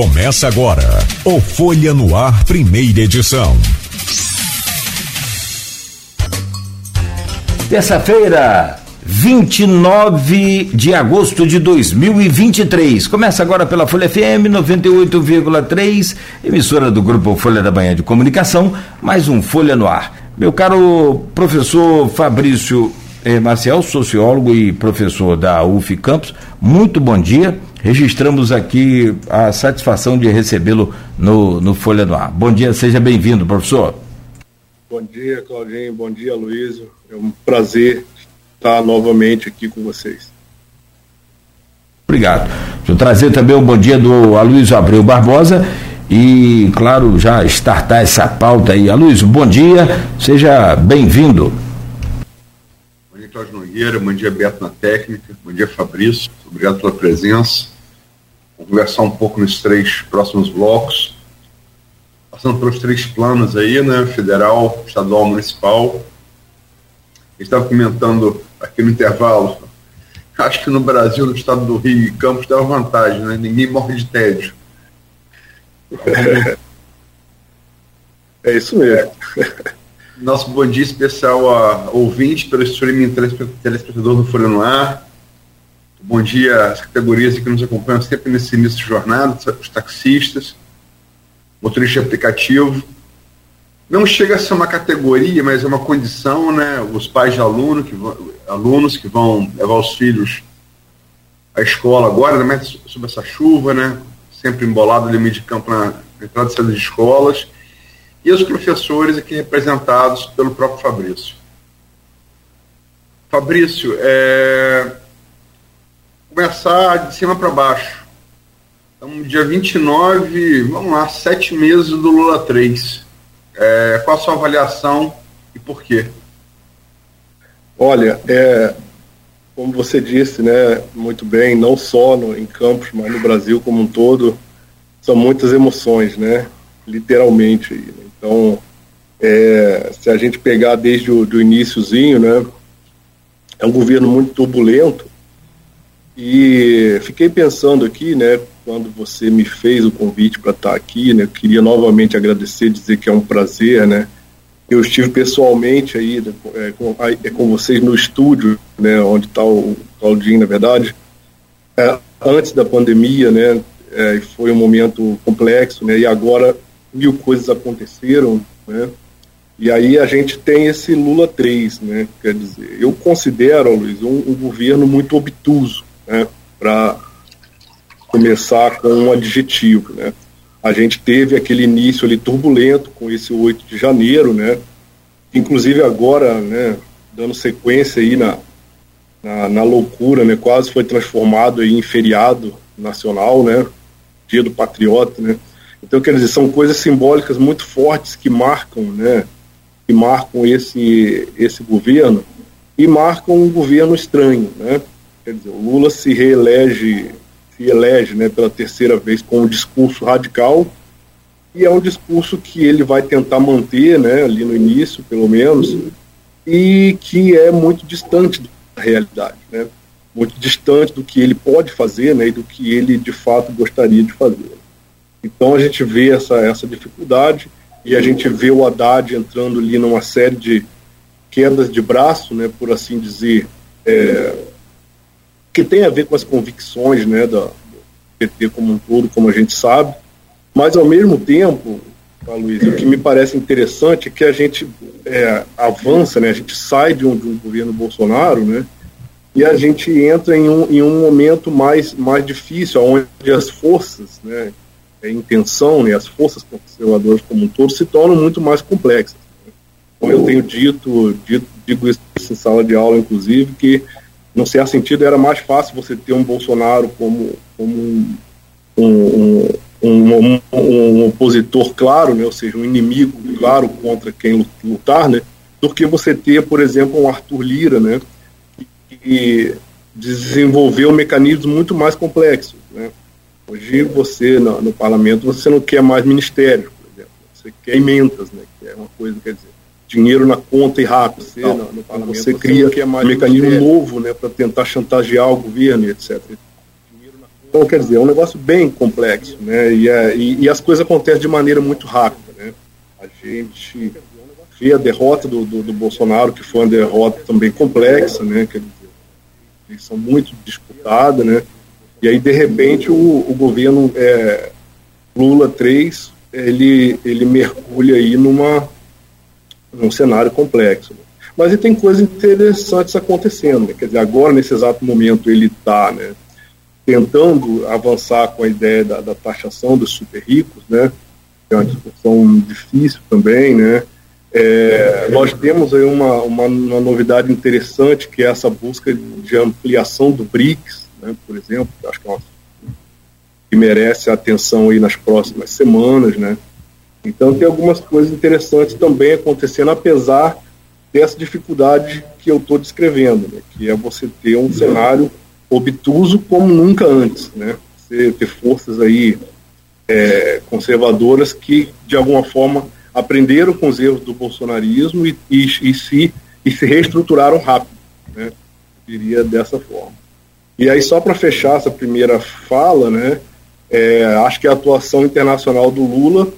Começa agora o Folha no Ar, primeira edição. Terça-feira, 29 de agosto de 2023. Começa agora pela Folha FM 98,3, emissora do grupo Folha da Manhã de Comunicação, mais um Folha no Ar. Meu caro professor Fabrício eh, Marcial, sociólogo e professor da UF Campos, muito bom dia. Registramos aqui a satisfação de recebê-lo no, no Folha no Ar. Bom dia, seja bem-vindo, professor. Bom dia, Claudinho. Bom dia, Luiz. É um prazer estar novamente aqui com vocês. Obrigado. Eu trazer também o um bom dia do Aloysio Abreu Barbosa e, claro, já startar essa pauta aí. Aloysio, bom dia, seja bem-vindo. Cláudio Nogueira, bom dia, Beto na técnica, bom dia, Fabrício, obrigado pela presença. Conversar um pouco nos três próximos blocos passando pelos três planos aí, né? Federal, estadual, municipal. Estava comentando aqui no intervalo. Acho que no Brasil, no estado do Rio e Campos, dá vantagem, né? Ninguém morre de tédio. É, é isso mesmo. Nosso bom dia especial a ouvintes pelo streaming telespectador do Folha no Ar. Bom dia às categorias que nos acompanham sempre nesse início de jornada, os taxistas, motorista de aplicativo. Não chega a ser uma categoria, mas é uma condição, né? Os pais de aluno que vão, alunos que vão levar os filhos à escola agora, também sob essa chuva, né? Sempre embolado ali meio de campo na entrada e saída de escolas. E os professores aqui representados pelo próprio Fabrício. Fabrício, é... começar de cima para baixo Estamos dia 29, vamos lá, sete meses do Lula 3. É, qual a sua avaliação e por quê? Olha, é, como você disse, né, muito bem, não só no, em Campos, mas no Brasil como um todo, são muitas emoções, né, literalmente. Né? Então, é, se a gente pegar desde o do iníciozinho, né, é um governo muito turbulento, e fiquei pensando aqui, né, quando você me fez o convite para estar aqui, né, queria novamente agradecer, dizer que é um prazer, né. Eu estive pessoalmente aí né, é, com, é, com vocês no estúdio, né, onde está o Claudinho, na verdade, é, antes da pandemia, né, é, foi um momento complexo, né, e agora mil coisas aconteceram, né, e aí a gente tem esse Lula 3, né, quer dizer, eu considero, Luiz, um, um governo muito obtuso, né, para começar com um adjetivo. Né. A gente teve aquele início ali turbulento com esse 8 de janeiro, né, inclusive agora, né, dando sequência aí na, na, na loucura, né, quase foi transformado aí em feriado nacional, né, Dia do Patriota, né. Então, quer dizer, são coisas simbólicas muito fortes que marcam, né, que marcam esse, esse governo e marcam um governo estranho, né. Quer dizer, o Lula se reelege, se elege né, pela terceira vez com um discurso radical, e é um discurso que ele vai tentar manter, né, ali no início, pelo menos, e que é muito distante da realidade, né, muito distante do que ele pode fazer, né, e do que ele de fato gostaria de fazer. Então a gente vê essa, essa dificuldade e a gente vê o Haddad entrando ali numa série de quedas de braço, né, por assim dizer, é, que tem a ver com as convicções né, da, do PT como um todo, como a gente sabe, mas ao mesmo tempo, tá, Luiz, o que me parece interessante é que a gente é, avança, né, a gente sai de um, de um, governo Bolsonaro, né, e a gente entra em um, em um momento mais, mais difícil, onde as forças, né, intenção, né, as forças conservadoras como um todo se tornam muito mais complexas. Né. Como eu tenho dito, dito, digo isso em sala de aula, inclusive, que no certo sentido, era mais fácil você ter um Bolsonaro como, como um, um, um, um, opositor claro, né, ou seja, um inimigo claro contra quem lutar, né, do que você ter, por exemplo, um Arthur Lira, né, que desenvolveu mecanismos muito mais complexos. Né. Hoje você, no, no parlamento, você não quer mais ministérios, por exemplo, você quer emendas, né, que é uma coisa, quer dizer, dinheiro na conta e rápido. Você, no, no você cria é um mecanismo novo né, para tentar chantagear o governo e etc. Então, quer dizer, é um negócio bem complexo, né? E, é, e, e as coisas acontecem de maneira muito rápida, né? A gente vê a derrota do, do, do, Bolsonaro, que foi uma derrota também complexa, né? Quer dizer, eleição muito disputada, né? E aí, de repente, o, o governo é, Lula 3, ele, ele mergulha aí numa, num cenário complexo. Mas tem coisas interessantes acontecendo, né? Quer dizer, agora, nesse exato momento, ele está, né? tentando avançar com a ideia da, da taxação dos super ricos, né? É uma discussão difícil também, né? É, nós temos aí uma, uma, uma, novidade interessante que é essa busca de ampliação do BRICS, né, por exemplo, acho que é uma que merece atenção aí nas próximas semanas, né? Então tem algumas coisas interessantes também acontecendo, apesar dessa dificuldade que eu estou descrevendo, né? que é você ter um cenário obtuso como nunca antes, né? Você ter forças aí é, conservadoras que, de alguma forma, aprenderam com os erros do bolsonarismo e, e, e se, e se reestruturaram rápido, né? Diria dessa forma. E aí, só para fechar essa primeira fala, né? É, acho que a atuação internacional do Lula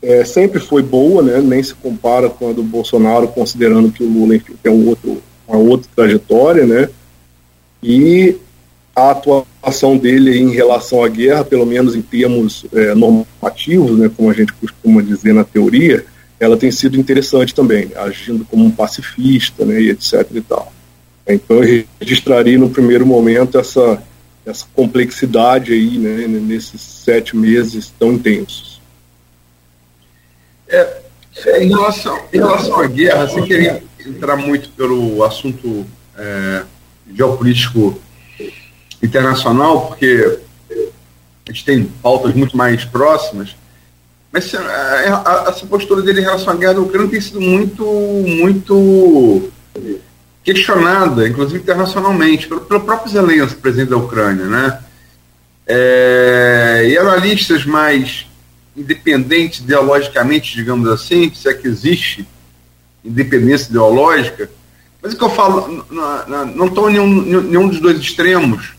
é, sempre foi boa, né? Nem se compara com a do Bolsonaro, considerando que o Lula enfim, tem um outro, uma outra trajetória, né? E a atuação dele em relação à guerra, pelo menos em termos é, normativos, né, como a gente costuma dizer na teoria, ela tem sido interessante também, agindo como um pacifista, né, e etc. E tal. Então eu registraria no primeiro momento essa, essa complexidade aí, né, nesses sete meses tão intensos. É, em, relação, em relação à guerra, sem querer entrar muito pelo assunto é, geopolítico internacional, porque a gente tem pautas muito mais próximas, mas é, é, essa postura dele em relação à guerra da Ucrânia tem sido muito, muito questionada, inclusive internacionalmente, pelo, pelo próprio Zelensky, presidente da Ucrânia, né? É, e analistas mais independentes ideologicamente, digamos assim, se é que existe independência ideológica, mas o que eu falo, não estou em nenhum, nenhum dos dois extremos,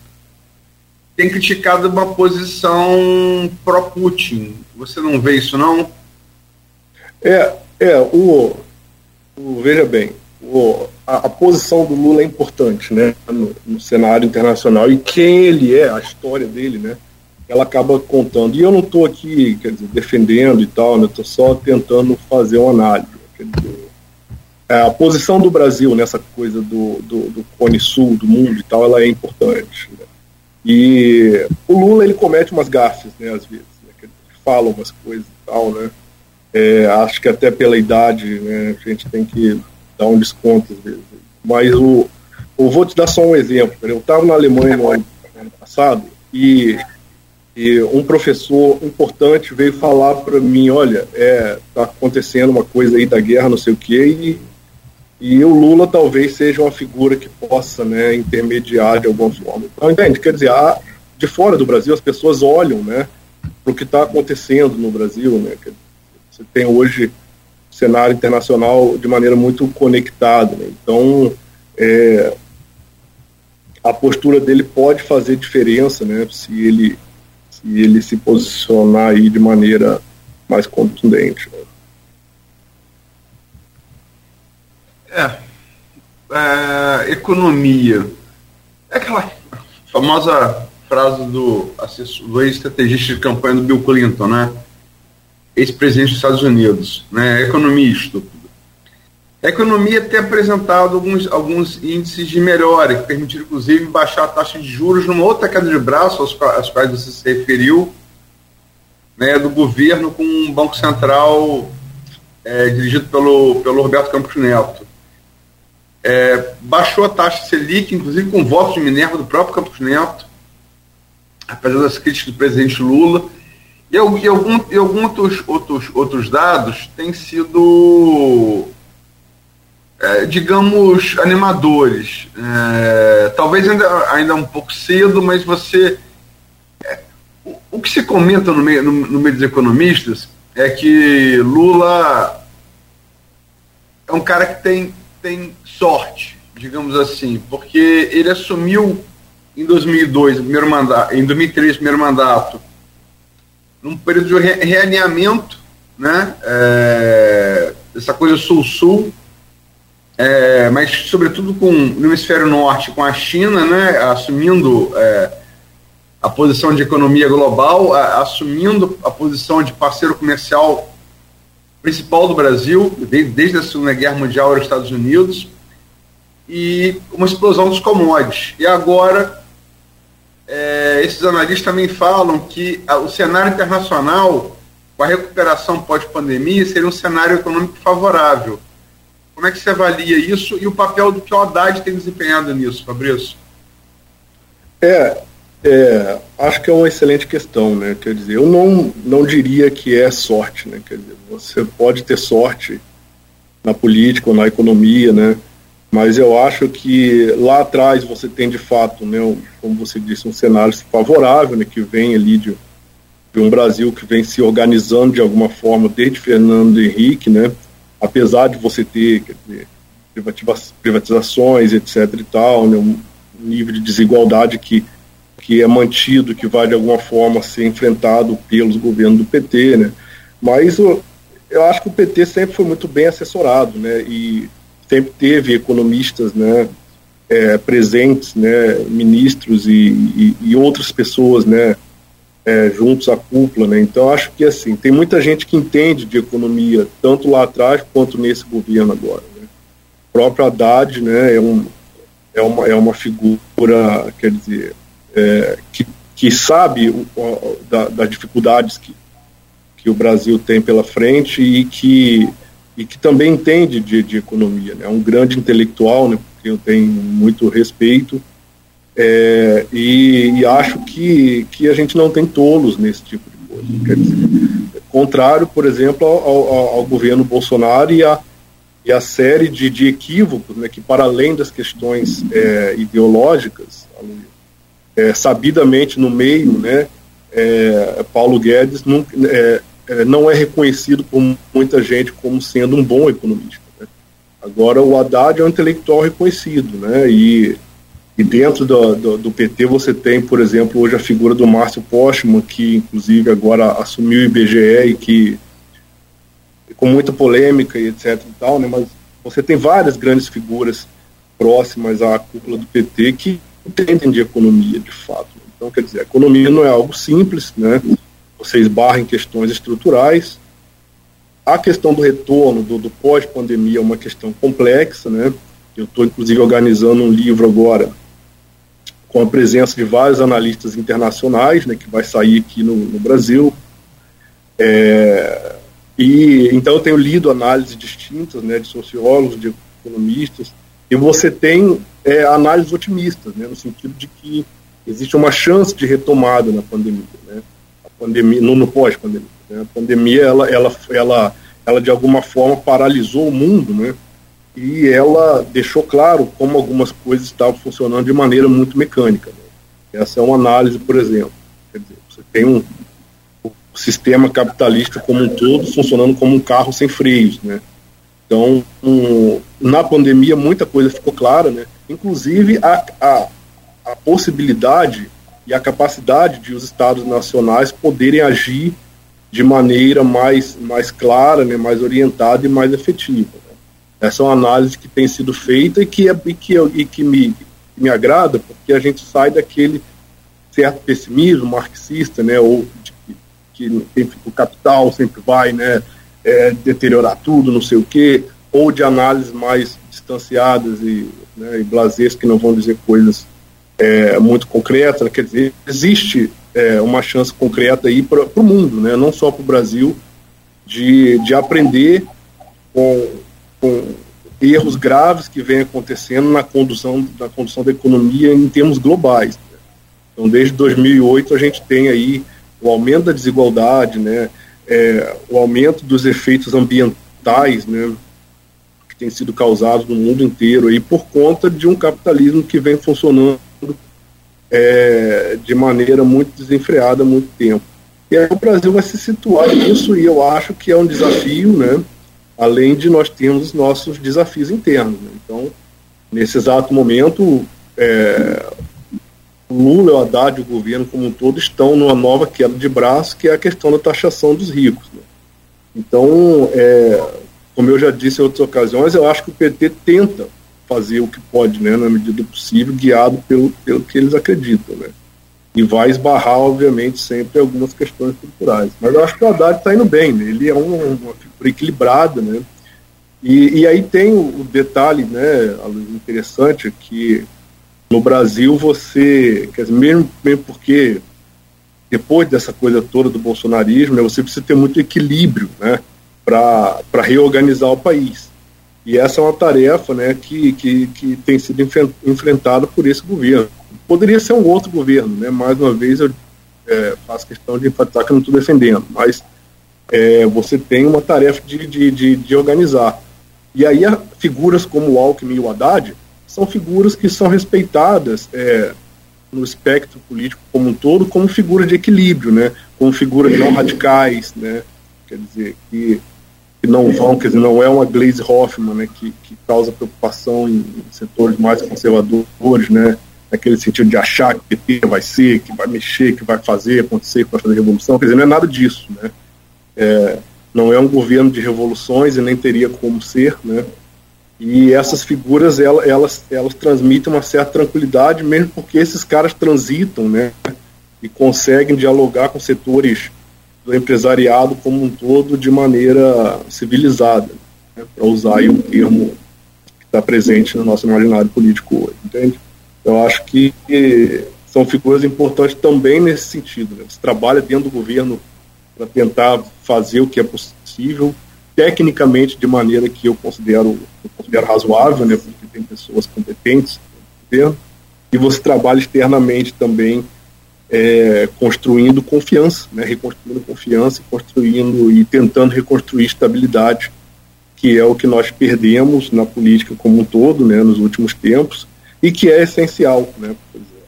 tem criticado uma posição pró-Putin. Você não vê isso, não? É, é o, o veja bem, o, a, a, posição do Lula é importante né, no, no, cenário internacional e quem ele é, a história dele, né, ela acaba contando. E eu não estou aqui quer dizer, defendendo e tal, né, estou só tentando fazer uma análise. Dizer, é, a posição do Brasil nessa coisa do, do, do Cone Sul, do mundo e tal, ela é importante. Né? E o Lula ele comete umas gafes, né, às vezes, né, fala umas coisas e tal, né. É, acho que até pela idade, né, a gente tem que dar um desconto às vezes. Mas o, eu vou te dar só um exemplo. Eu estava na Alemanha no ano, passado e, e, um professor importante veio falar para mim, olha, é, tá acontecendo uma coisa aí da guerra, não sei o quê, e e o Lula talvez seja uma figura que possa né, intermediar de alguma forma. Então, entende? Quer dizer, de fora do Brasil, as pessoas olham né, para o que está acontecendo no Brasil. Né, você tem hoje cenário internacional de maneira muito conectada. Né? Então, é, a postura dele pode fazer diferença né, se, ele, se ele se posicionar aí de maneira mais contundente. Né? É, é, economia. É aquela famosa frase do, do ex-estrategista de campanha do Bill Clinton, né? Ex-presidente dos Estados Unidos, né? Economia estúpida. A economia tem apresentado alguns, alguns índices de melhora, que permitiram, inclusive, baixar a taxa de juros numa outra queda de braço, aos quais você se referiu, né, do governo com um Banco Central é, dirigido pelo, pelo Roberto Campos Neto. É, baixou a taxa Selic, inclusive com voto de Minerva do próprio Campos Neto, apesar das críticas do presidente Lula. E, e, e alguns outros, outros, outros dados têm sido, é, digamos, animadores. É, talvez ainda, ainda um pouco cedo, mas você. É, o, o, que se comenta no meio, no, no meio dos economistas é que Lula é um cara que tem tem sorte, digamos assim, porque ele assumiu em 2002, primeiro mandato, em 2003, primeiro mandato, num período de re realinhamento, né? É, essa coisa sul-sul, é, mas sobretudo com no hemisfério norte, com a China, né? Assumindo é, a posição de economia global, a, assumindo a posição de parceiro comercial principal do Brasil, desde, desde a Segunda Guerra Mundial, era os Estados Unidos, e uma explosão dos commodities. E agora é, esses analistas também falam que a, o cenário internacional, com a recuperação pós-pandemia, seria um cenário econômico favorável. Como é que você avalia isso e o papel do que o Haddad tem desempenhado nisso, Fabrício? É, é, acho que é uma excelente questão, né? Quer dizer, eu não, não diria que é sorte, né? Quer dizer, você pode ter sorte na política ou na economia, né? Mas eu acho que lá atrás você tem de fato, né, um, como você disse, um cenário favorável, né, que vem ali de, de, um Brasil que vem se organizando de alguma forma desde Fernando Henrique, né, apesar de você ter dizer, privatizações, etc. e tal, né, um nível de desigualdade que, que é mantido, que vai de alguma forma ser enfrentado pelos governos do PT, né, mas eu, eu acho que o PT sempre foi muito bem assessorado, né, e sempre teve economistas né, é, presentes, né, ministros e, e, e outras pessoas né, é, juntos à cúpula. Né? Então, acho que assim, tem muita gente que entende de economia, tanto lá atrás quanto nesse governo agora. Né? O próprio Haddad né, é, um, é, uma, é uma figura, quer dizer, é, que, que sabe o, o, da, das dificuldades que, que o Brasil tem pela frente e que e que também entende de, de economia. Né? É um grande intelectual, né, porque eu tenho muito respeito, é, e, e, acho que, que a gente não tem tolos nesse tipo de coisa. Quer dizer, contrário, por exemplo, ao, ao, ao, governo Bolsonaro e a, e a série de, de equívocos né, que, para além das questões é, ideológicas, é, sabidamente no meio, né, é, Paulo Guedes não, é, não é reconhecido por muita gente como sendo um bom economista. Né? Agora, o Haddad é um intelectual reconhecido, né? E, e dentro do, do, do, PT você tem, por exemplo, hoje a figura do Márcio Postman, que inclusive agora assumiu o IBGE e que com muita polêmica e etc e tal, né? Mas você tem várias grandes figuras próximas à cúpula do PT que entendem de economia, de fato. Então, quer dizer, a economia não é algo simples, né? Você esbarra em questões estruturais. A questão do retorno, do, do pós-pandemia, é uma questão complexa, né? Eu estou, inclusive, organizando um livro agora com a presença de vários analistas internacionais, né, que vai sair aqui no, no Brasil. É, e então eu tenho lido análises distintas, né, de sociólogos, de economistas, e você tem é, análises otimistas, né, no sentido de que existe uma chance de retomada na pandemia, né pandemia, no, no pós-pandemia. Né? A pandemia, ela, ela, ela, ela de alguma forma paralisou o mundo, né? E ela deixou claro como algumas coisas estavam funcionando de maneira muito mecânica. Né? Essa é uma análise, por exemplo. Quer dizer, você tem um, o sistema capitalista como um todo funcionando como um carro sem freios, né? Então, um, na pandemia, muita coisa ficou clara, né? Inclusive a, a, a possibilidade e a capacidade de os estados nacionais poderem agir de maneira mais, mais clara, né, mais orientada e mais efetiva. Né. Essa é uma análise que tem sido feita e que, é, e que, e que me, me agrada, porque a gente sai daquele certo pessimismo marxista, né, ou de, que o capital sempre vai né, é, deteriorar tudo, não sei o quê, ou de análises mais distanciadas e, né, e que não vão dizer coisas é, muito concreta, quer dizer, existe é, uma chance concreta aí para o mundo, né? não só para o Brasil, de, de aprender com, com erros graves que vêm acontecendo na condução, na condução da economia em termos globais. Né? Então, desde 2008 a gente tem aí o aumento da desigualdade, né? É, o aumento dos efeitos ambientais, né? que tem sido causados no mundo inteiro aí por conta de um capitalismo que vem funcionando é, de maneira muito desenfreada há muito tempo. E aí o Brasil vai se situar nisso e eu acho que é um desafio, né? além de nós termos os nossos desafios internos. Né? Então, nesse exato momento, é, Lula, o Haddad e o governo como um todo estão numa nova queda de braço, que é a questão da taxação dos ricos. Né? Então, é, como eu já disse em outras ocasiões, eu acho que o PT tenta fazer o que pode, né, na medida do possível, guiado pelo, pelo que eles acreditam. Né? E vai esbarrar, obviamente, sempre algumas questões culturais. Mas eu acho que o Haddad está indo bem, né? ele é um, uma figura equilibrada, né? E, e aí tem o, o detalhe, né, interessante, que no Brasil você, dizer, mesmo, mesmo porque depois dessa coisa toda do bolsonarismo, né, você precisa ter muito equilíbrio, né, para reorganizar o país. E essa é uma tarefa, né, que, que, que tem sido enfrentada por esse governo. Poderia ser um outro governo, né, mais uma vez eu é, faço questão de enfatizar que eu não estou defendendo, mas é, você tem uma tarefa de, de, de, de organizar. E aí figuras como o Alckmin e o Haddad são figuras que são respeitadas é, no espectro político como um todo como figuras de equilíbrio, né? Como figuras não radicais, né? Quer dizer, que, que não vão, quer dizer, não é uma Glaze Hoffman, né? Que, que causa preocupação em, setores mais conservadores, né? Naquele sentido de achar que PT vai ser, que vai mexer, que vai fazer acontecer, que vai fazer revolução, quer dizer, não é nada disso, né? É, não é um governo de revoluções e nem teria como ser, né? E essas figuras elas, elas, elas transmitem uma certa tranquilidade, mesmo porque esses caras transitam, né? E conseguem dialogar com setores do empresariado como um todo de maneira civilizada, né? para usar aí um termo que está presente no nosso imaginário político hoje, entende? Eu acho que são figuras importantes também nesse sentido. Né? Você trabalha dentro do governo para tentar fazer o que é possível, tecnicamente de maneira que eu considero, eu considero razoável, né, porque tem pessoas competentes no governo, e você trabalha externamente também é, construindo confiança, né, reconstruindo confiança, construindo e tentando reconstruir estabilidade, que é o que nós perdemos na política como um todo, né, nos últimos tempos, e que é essencial, né,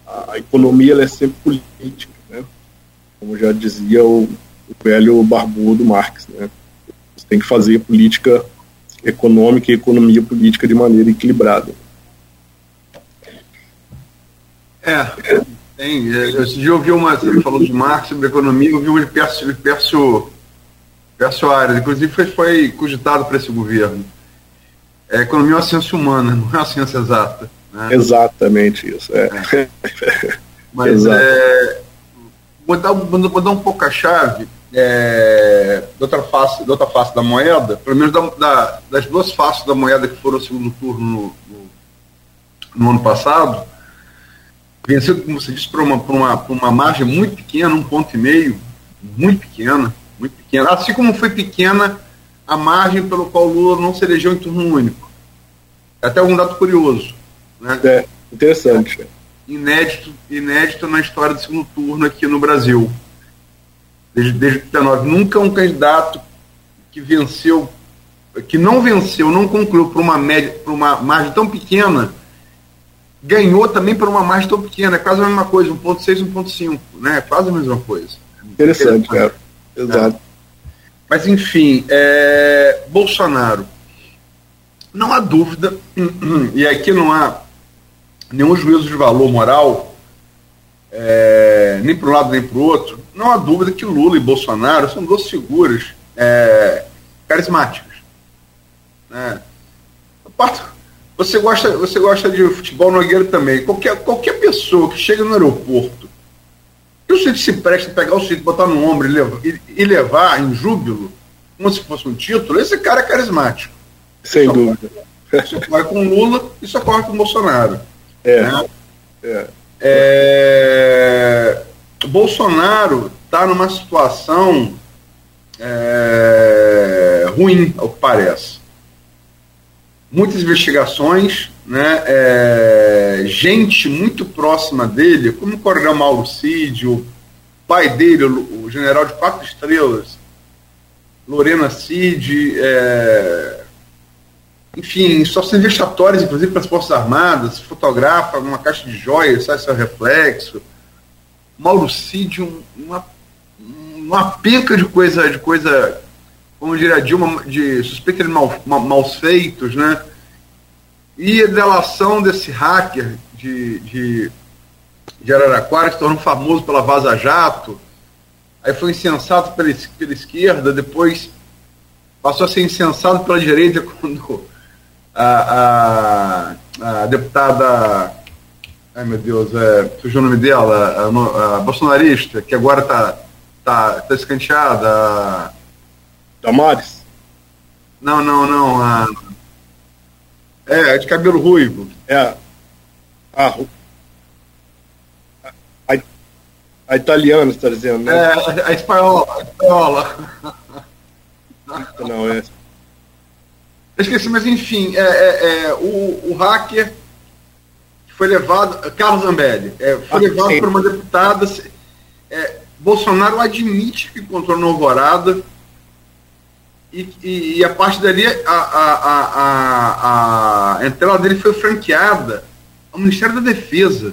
a, economia é sempre política, né, como já dizia o o velho barbudo Marx. Né? Você tem que fazer política econômica e economia política de maneira equilibrada. É, tem. Esse dia eu ouvi uma, você falou de Marx, sobre economia, eu vi o Pércio, Pércio, Pércio Ares, inclusive foi, foi cogitado para esse governo. É, a economia é uma ciência humana, não é uma ciência exata. Né? Exatamente isso. É. é. Mas Exato. é, vou, dar, vou dar um pouco a chave é, da, outra face, da outra face da moeda, pelo menos da, da, das duas faces da moeda que foram o segundo turno no, no, no ano passado, venceu, como você disse, por uma, por, uma, por uma margem muito pequena, um ponto e meio, muito pequena, muito pequena, assim como foi pequena a margem pelo qual o Lula não se elegeu em turno único. É até um dado curioso. Né? É, interessante. Inédito, inédito na história do segundo turno aqui no Brasil desde, desde 19. Nunca um candidato que venceu, que não venceu, não concluiu por uma média, por uma margem tão pequena, ganhou também por uma margem tão pequena. É quase a mesma coisa, 1.6, 1.5, né? É quase a mesma coisa. Interessante, cara. É. Exato. Mas enfim, é... Bolsonaro. Não há dúvida, e aqui não há nenhum juízo de valor moral, é, nem para um lado nem para o outro, não há dúvida que Lula e Bolsonaro são duas figuras é, carismáticas. Né? Você gosta, você gosta de futebol nogueiro também. Qualquer, qualquer pessoa que chega no aeroporto e o sujeito se presta a pegar o sujeito, botar no ombro e levar, e, e levar em júbilo, como se fosse um título, esse cara é carismático. Sem isso dúvida. Ocorre, isso ocorre com Lula, isso ocorre com Bolsonaro. É. Né? é. é Bolsonaro está numa situação é, ruim, ao que parece. Muitas investigações, né, é, gente muito próxima dele, como o coronel Mauro Cid, o pai dele, o, general de quatro estrelas, Lorena Cid, é, enfim, só são vexatórias, inclusive, para as Forças Armadas, fotografa uma caixa de joias, sai seu reflexo, Mauro Cid, um, uma, uma penca de coisa, de coisa, como diria Dilma, de suspeita de mal, maus feitos, né? E a delação desse hacker de, de de Araraquara, que se tornou famoso pela Vaza Jato, aí foi insensato pela, pela esquerda, depois passou a ser insensato pela direita quando a, a, a deputada. Ai meu Deus, é, surgiu o nome dela, a, a bolsonarista, que agora está tá, tá escanteada. Damares? Não, não, não. A, é, de cabelo ruivo. É. A, a, a italiana, você está dizendo, né? É, a espanhola. A espanhola. Não, é. Eu esqueci, mas enfim, é, é, é o, o hacker foi levado, Carlos Zambelli, é, foi ah, levado sim. por uma deputada. É, Bolsonaro admite que encontrou no Alvorada e, e, e, a partir dali a, a, a, a, entrada dele foi franqueada ao Ministério da Defesa.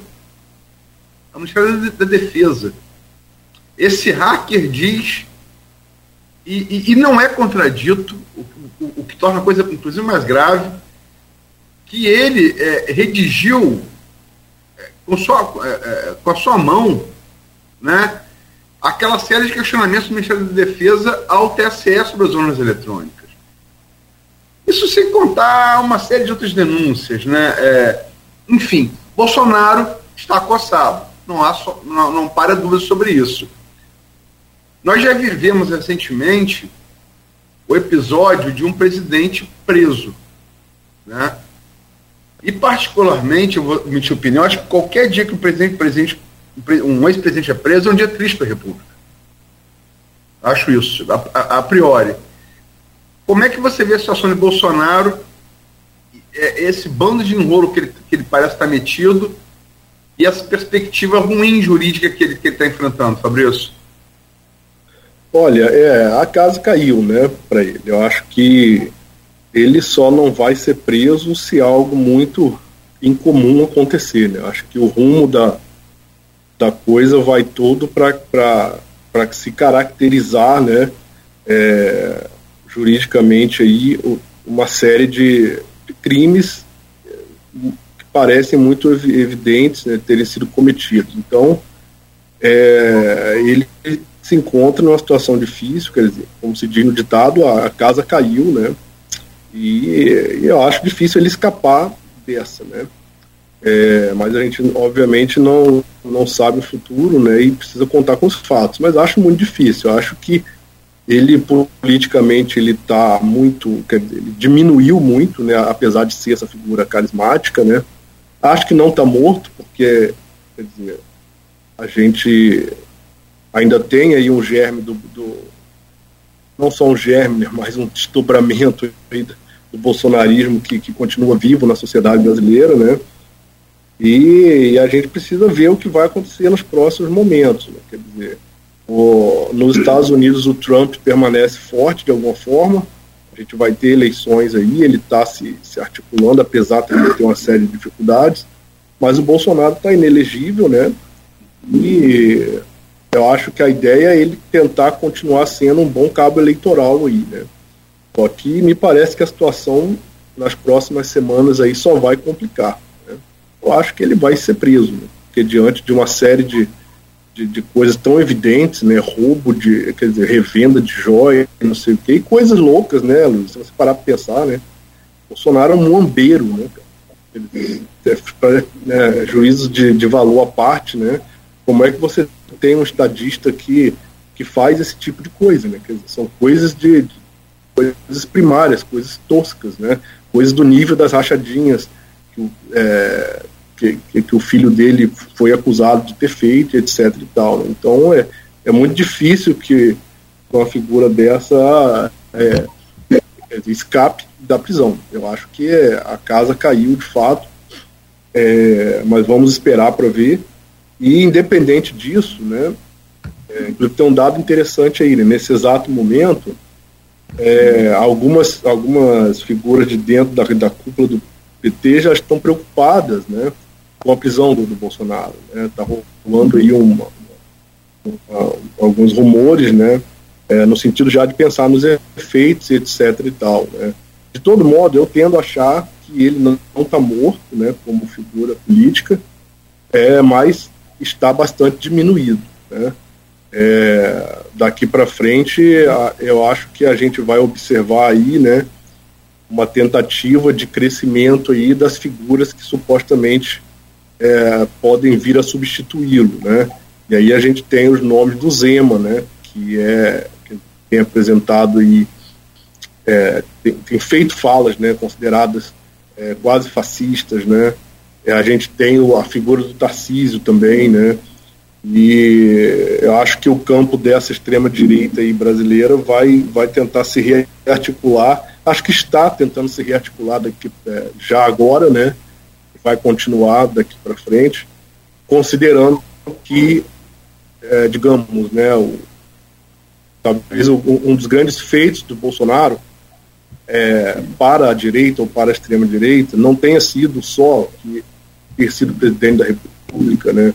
Ao Ministério da, Defesa. Esse hacker diz, e, e, e não é contradito, o, o, o, que torna a coisa inclusive mais grave, que ele é, redigiu é, com, sua, é, é com a sua mão né, aquela série de questionamentos do Ministério da Defesa ao TSE sobre as urnas eletrônicas. Isso sem contar uma série de outras denúncias. Né? É, enfim, Bolsonaro está acossado. Não, há so, não, não para dúvida sobre isso. Nós já vivemos recentemente o episódio de um presidente preso. Né? E, particularmente, eu vou emitir opinião, acho que qualquer dia que o presidente, presidente um ex-presidente é preso é um dia triste para a República. Acho isso, a, a, a, priori. Como é que você vê a situação de Bolsonaro, é, esse bando de enrolo que ele, que ele parece estar metido, e essa perspectiva ruim jurídica que ele está enfrentando, Fabrício? Olha, é, a casa caiu, né, para ele. Eu acho que ele só não vai ser preso se algo muito incomum acontecer, né? Eu acho que o rumo da, da coisa vai todo para se caracterizar né, é, juridicamente aí uma série de, de crimes é, que parecem muito evidentes né, terem sido cometidos. Então, é, ele se encontra numa situação difícil, quer dizer, como se diz no ditado, a, casa caiu, né? E, e eu acho difícil ele escapar dessa, né? É, mas a gente, obviamente, não, não sabe o futuro né, e precisa contar com os fatos. Mas acho muito difícil. Eu acho que ele, politicamente, ele está muito. Quer dizer, ele diminuiu muito, né, apesar de ser essa figura carismática. Né. Acho que não está morto, porque quer dizer, a gente ainda tem aí um germe do. do não só um germe, né, mas um desdobramento do, bolsonarismo que, que continua vivo na sociedade brasileira, né? E, e, a gente precisa ver o que vai acontecer nos próximos momentos. Né? Quer dizer, o, nos Estados Unidos o Trump permanece forte de alguma forma. A gente vai ter eleições aí, ele está se, se articulando, apesar de ter uma série de dificuldades. Mas o Bolsonaro está inelegível, né? E eu acho que a ideia é ele tentar continuar sendo um bom cabo eleitoral aí, né? Só que me parece que a situação nas próximas semanas aí só vai complicar eu acho que ele vai ser preso, né? porque diante de uma série de, de, de, coisas tão evidentes, né, roubo de, quer dizer, revenda de joia, não sei o quê, e coisas loucas, né, Luiz, se você parar para pensar, né, Bolsonaro é um muambeiro, né, ele, é, né, juízos de, de valor à parte, né, como é que você tem um estadista que, que faz esse tipo de coisa, né, quer dizer, são coisas de, de coisas primárias, coisas toscas, né, coisas do nível das rachadinhas, que, é, que, que, o filho dele foi acusado de ter feito, etc. E tal. Né? Então é, é muito difícil que uma figura dessa é, é, escape da prisão. Eu acho que a casa caiu de fato, é, mas vamos esperar para ver. E independente disso, né, é, tem um dado interessante aí, né, nesse exato momento, é, algumas, algumas figuras de dentro da, da cúpula do PT já estão preocupadas né, com a prisão do, do Bolsonaro. Está né, rolando aí uma, uma, alguns rumores, né, é, no sentido já de pensar nos efeitos, etc. e tal. Né. De todo modo, eu tendo a achar que ele não está morto né, como figura política, é, mas está bastante diminuído. Né? É, daqui para frente, eu acho que a gente vai observar aí, né, uma tentativa de crescimento aí das figuras que supostamente é, podem vir a substituí-lo, né? E aí a gente tem os nomes do Zema, né? Que é que tem apresentado aí é, tem, tem, feito falas, né? Consideradas é, quase fascistas, né? É, a gente tem a figura do Tarcísio também, né? E eu acho que o campo dessa extrema direita aí brasileira vai vai tentar se rearticular. Acho que está tentando se rearticular daqui, é, já agora, né? Vai continuar daqui para frente, considerando que, é, digamos, né? O, talvez um dos grandes feitos do Bolsonaro é, para a direita ou para a extrema direita não tenha sido só que ter sido presidente da República, né,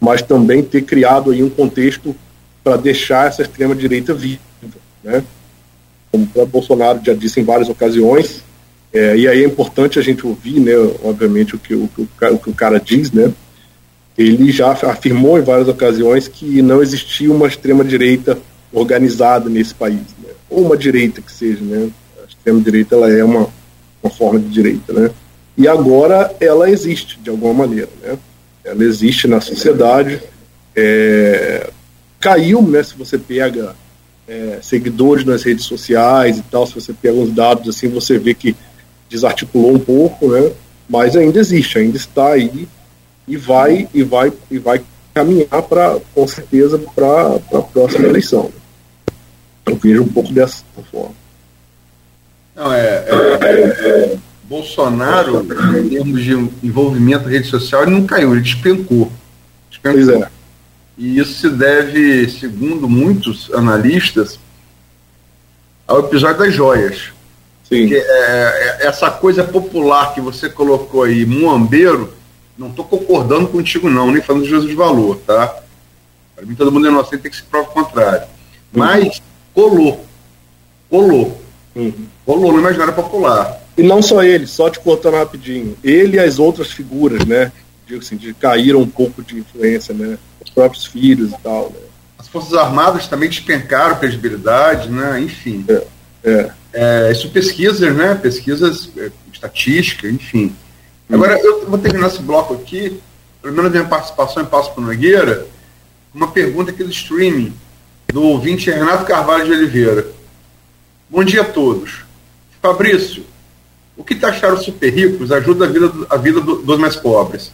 mas também ter criado aí um contexto para deixar essa extrema direita viva, né, como o Bolsonaro já disse em várias ocasiões, é, e aí é importante a gente ouvir, né, obviamente o que o, o, o que o cara diz, né, ele já afirmou em várias ocasiões que não existia uma extrema direita organizada nesse país, né, ou uma direita que seja, né, a extrema direita ela é uma, uma forma de direita, né, e agora ela existe de alguma maneira, né? Ela existe na sociedade, é, caiu, né? Se você pega é, seguidores nas redes sociais e tal, se você pega uns dados assim, você vê que desarticulou um pouco, né? Mas ainda existe, ainda está aí e vai e vai e vai caminhar para com certeza para a próxima eleição. Eu vejo um pouco dessa forma. Não é, é, é Bolsonaro, em termos de envolvimento na rede social, ele não caiu, ele despencou. despencou. Pois é. E isso se deve, segundo muitos analistas, ao episódio das joias. Sim. é, é, essa coisa popular que você colocou aí, muambeiro, não estou concordando contigo não, nem falando de Jesus de valor, tá? Para mim todo mundo é inocente tem que se provar o contrário. Mas colou. Colou. Uhum. Colou no imaginário popular. E não só ele, só te cortando rapidinho. Ele e as outras figuras, né? Digo assim, de caíram um pouco de influência, né? Os próprios filhos e tal, né? As Forças Armadas também despencaram credibilidade, né? Enfim. É, é. É isso pesquisas, né? Pesquisas, é, enfim. Agora, eu vou terminar esse bloco aqui, pelo menos minha participação em Passo para Nogueira, uma pergunta aqui do streaming, do ouvinte Renato Carvalho de Oliveira. Bom dia a todos. Fabrício, o que taxar os super ricos ajuda a vida, a vida do, dos mais pobres.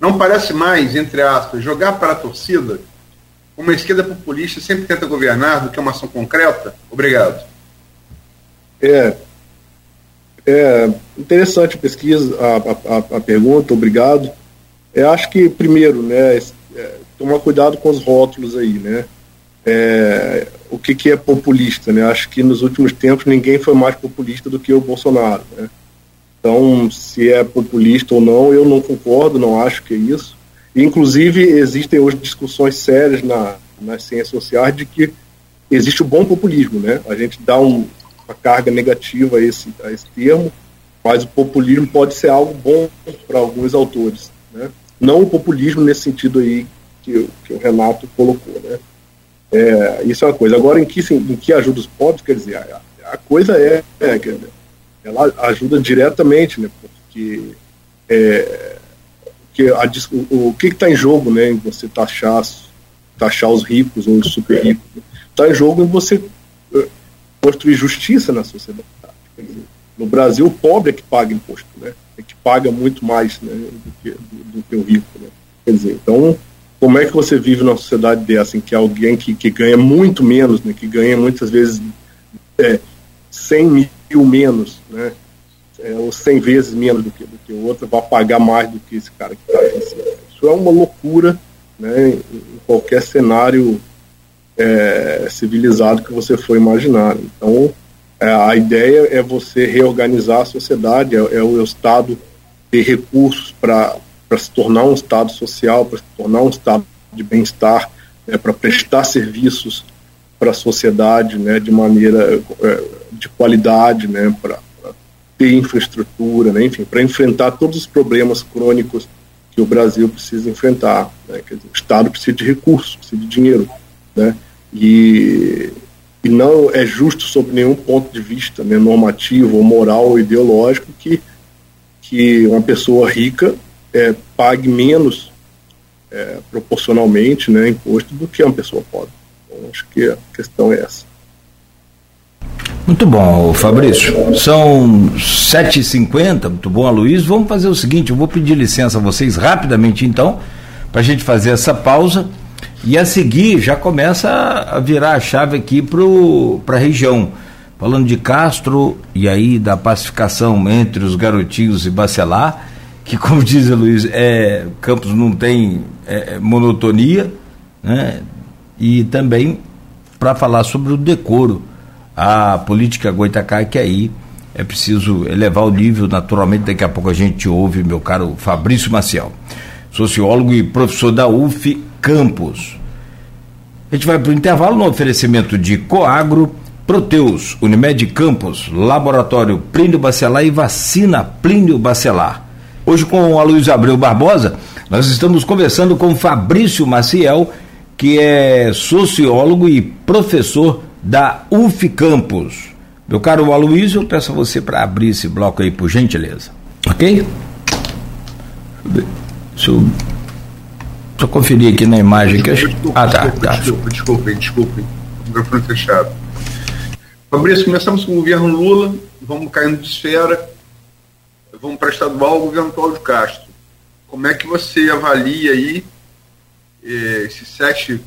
Não parece mais, entre aspas, jogar para a torcida? Uma esquerda populista sempre tenta governar do que uma ação concreta? Obrigado. É, é interessante a pesquisa, a, a, a pergunta, obrigado. Eu acho que, primeiro, né, é, tomar cuidado com os rótulos aí, né? É, o que, que é populista, né? Acho que nos últimos tempos ninguém foi mais populista do que o Bolsonaro, né? Então, se é populista ou não, eu não concordo, não acho que é isso. Inclusive, existem hoje discussões sérias na, nas ciências sociais de que existe o bom populismo, né? A gente dá um, uma carga negativa a esse, a esse termo, mas o populismo pode ser algo bom para alguns autores, né? Não o populismo nesse sentido aí que, que o Renato colocou, né? É, isso é uma coisa. Agora, em que, em que ajuda os pobres, quer dizer, a, a coisa é, é ela ajuda diretamente, né, porque é, que a, o, o que está em jogo né, em você taxar, taxar os ricos ou os super ricos? Está em jogo em você construir justiça na sociedade. Dizer, no Brasil, o pobre é que paga imposto, né, é que paga muito mais né, do, que, do, do que o rico. Né. Quer dizer, então como é que você vive numa sociedade dessa, em que alguém que, que ganha muito menos, né, que ganha muitas vezes é, 100 mil menos, né, é, ou 100 vezes menos do que, do que o outro, vai pagar mais do que esse cara que está aqui Isso é uma loucura né, em qualquer cenário é, civilizado que você for imaginar. Então, é, a ideia é você reorganizar a sociedade, é, é o Estado ter recursos para para se tornar um Estado social, para se tornar um Estado de bem-estar, né, para prestar serviços para a sociedade né, de maneira é, de qualidade, né, para ter infraestrutura, né, enfim, para enfrentar todos os problemas crônicos que o Brasil precisa enfrentar. Né? Dizer, o Estado precisa de recursos, precisa de dinheiro. Né? E, e não é justo, sob nenhum ponto de vista né, normativo, moral ou ideológico, que, que uma pessoa rica é, pague menos é, proporcionalmente né, imposto do que uma pessoa pobre. Então, acho que a questão é essa. Muito bom, Fabrício. São 7h50, muito bom, Luiz. Vamos fazer o seguinte: eu vou pedir licença a vocês rapidamente, então, para a gente fazer essa pausa. E a seguir já começa a virar a chave aqui para a região. Falando de Castro e aí da pacificação entre os garotinhos e Bacelar, que, como diz o Luiz, é, Campos não tem é, é monotonia, né? e também para falar sobre o decoro a política Goitacá, que aí é preciso elevar o nível, naturalmente, daqui a pouco a gente ouve meu caro Fabrício Maciel, sociólogo e professor da UF Campos. A gente vai para o intervalo no oferecimento de Coagro, Proteus, Unimed Campos, Laboratório Plínio Bacelar e Vacina Plínio Bacelar. Hoje com a Luiz Abreu Barbosa, nós estamos conversando com Fabrício Maciel, que é sociólogo e professor da UF Campus. Meu caro Aloysio, eu peço a você para abrir esse bloco aí, por gentileza. Ok? Deixa eu, deixa eu conferir aqui na imagem. Que desculpa, ah, tá. Desculpa, tá. desculpa, desculpe, desculpe. O microfone fechado. Fabrício, começamos com o governo Lula, vamos caindo de esfera, vamos para estadual, o governo Cláudio Castro. Como é que você avalia aí eh, esses sete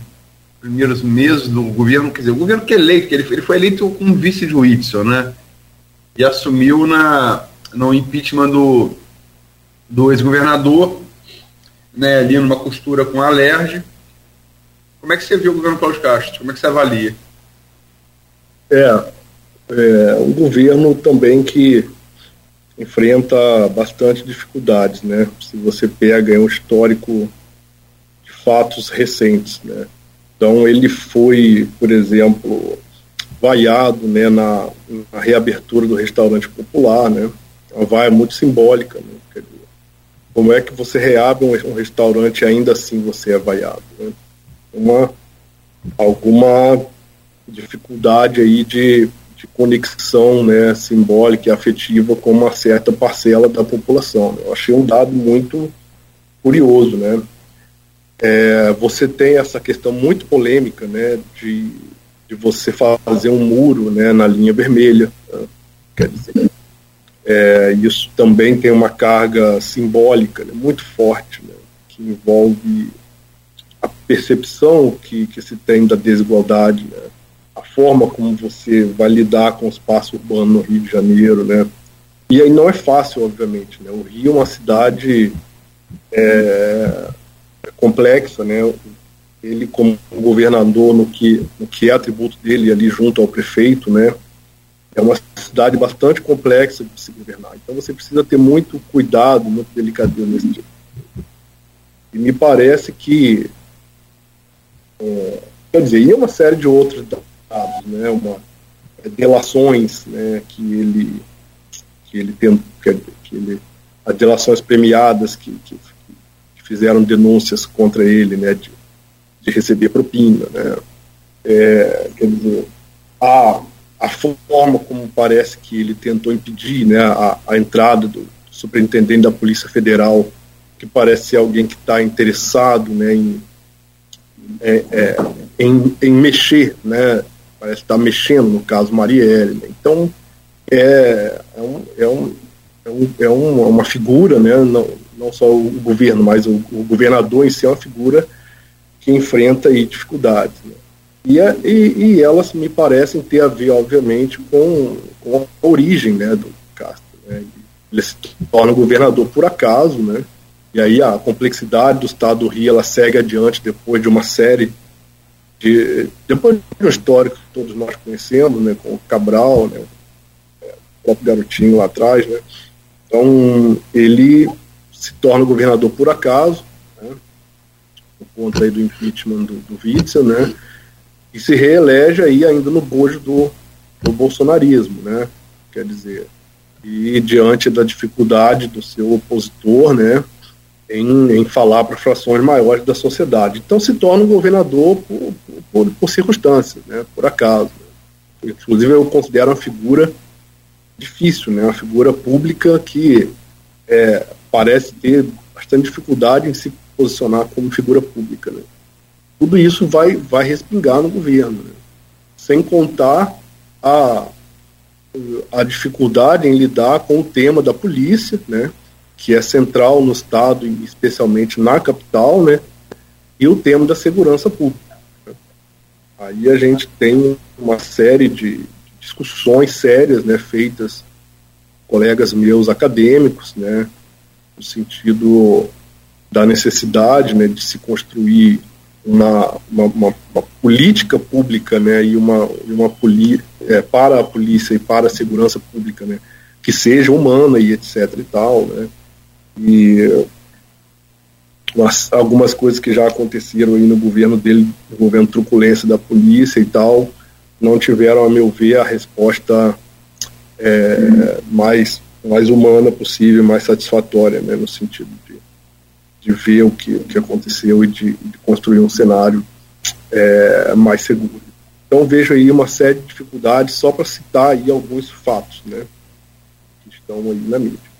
primeiros meses do governo, quer dizer, o governo que é eleito, ele, ele foi eleito como vice de Whitson, né? E assumiu na, no impeachment do, do ex-governador, né, ali numa costura com a Alerj. Como é que você viu o governo Cláudio Castro? Como é que você avalia? É, é um governo também que enfrenta bastante dificuldades, né? Se você pega um histórico de fatos recentes, né? Então ele foi, por exemplo, vaiado né, na, na reabertura do restaurante popular, né? Uma vaia muito simbólica, né? Como é que você reabre um, um, restaurante ainda assim você é vaiado? Né? Uma, alguma dificuldade aí de, de conexão né, simbólica e afetiva com uma certa parcela da população. Né? Eu achei um dado muito curioso, né? É, você tem essa questão muito polêmica né, de, de você fazer um muro né, na linha vermelha. Né, quer dizer, é, isso também tem uma carga simbólica né, muito forte, né, que envolve a percepção que, que se tem da desigualdade, né, a forma como você vai lidar com o espaço urbano no Rio de Janeiro. Né, e aí não é fácil, obviamente. Né, o Rio é uma cidade. É, complexa, né? Ele como governador no que no que é atributo dele ali junto ao prefeito, né? É uma cidade bastante complexa de se governar. Então você precisa ter muito cuidado, muito delicadeza nesse tipo. E me parece que é, quer dizer, e uma série de outros dados, né? Uma é, delações, né? Que ele que ele tem, que, que ele as delações premiadas que, que fizeram denúncias contra ele, né, de, de receber propina, né, é, quer dizer, a, a forma como parece que ele tentou impedir, né, a, a entrada do superintendente da Polícia Federal, que parece ser alguém que está interessado, né, em, é, é, em, em, mexer, né, parece estar tá mexendo no caso Marielle, então é, é, um, é, um, é, um, é uma figura, né, não, não só o governo, mas o, o governador em si é uma figura que enfrenta aí, dificuldades. Né? E, e, e, elas me parecem ter a ver, obviamente, com, com a origem né, do Castro. Né? Ele se torna governador por acaso, né? e aí a complexidade do Estado do Rio ela segue adiante depois de uma série de. depois de um histórico que todos nós conhecemos, né, com o Cabral, né, o próprio garotinho lá atrás. Né? Então, ele se torna governador por acaso, né, por conta aí do impeachment do, do Witzel, né, e se reelege aí ainda no bojo do, do bolsonarismo, né, quer dizer, e diante da dificuldade do seu opositor, né, em, em falar para frações maiores da sociedade. Então se torna um governador por, por, por circunstâncias, né, por acaso. Inclusive eu considero uma figura difícil, né, uma figura pública que é, parece ter bastante dificuldade em se posicionar como figura pública. Né. Tudo isso vai, vai respingar no governo, né, sem contar a, a dificuldade em lidar com o tema da polícia, né, que é central no Estado e especialmente na capital, né? E o tema da segurança pública. Aí a gente tem uma série de discussões sérias, né, feitas colegas meus acadêmicos, né, no sentido da necessidade, né, de se construir uma, uma, uma, política pública, né, e uma, uma poli é, para a polícia e para a segurança pública, né, que seja humana e etc e tal, né, e umas, algumas coisas que já aconteceram aí no governo dele, no governo truculência da polícia e tal, não tiveram, a meu ver, a resposta é, mais, mais humana possível, mais satisfatória, né, no sentido de, ver o que, o que aconteceu e de, de construir um cenário é, mais seguro. Então vejo aí uma série de dificuldades, só para citar aí alguns fatos né, que estão aí na mídia.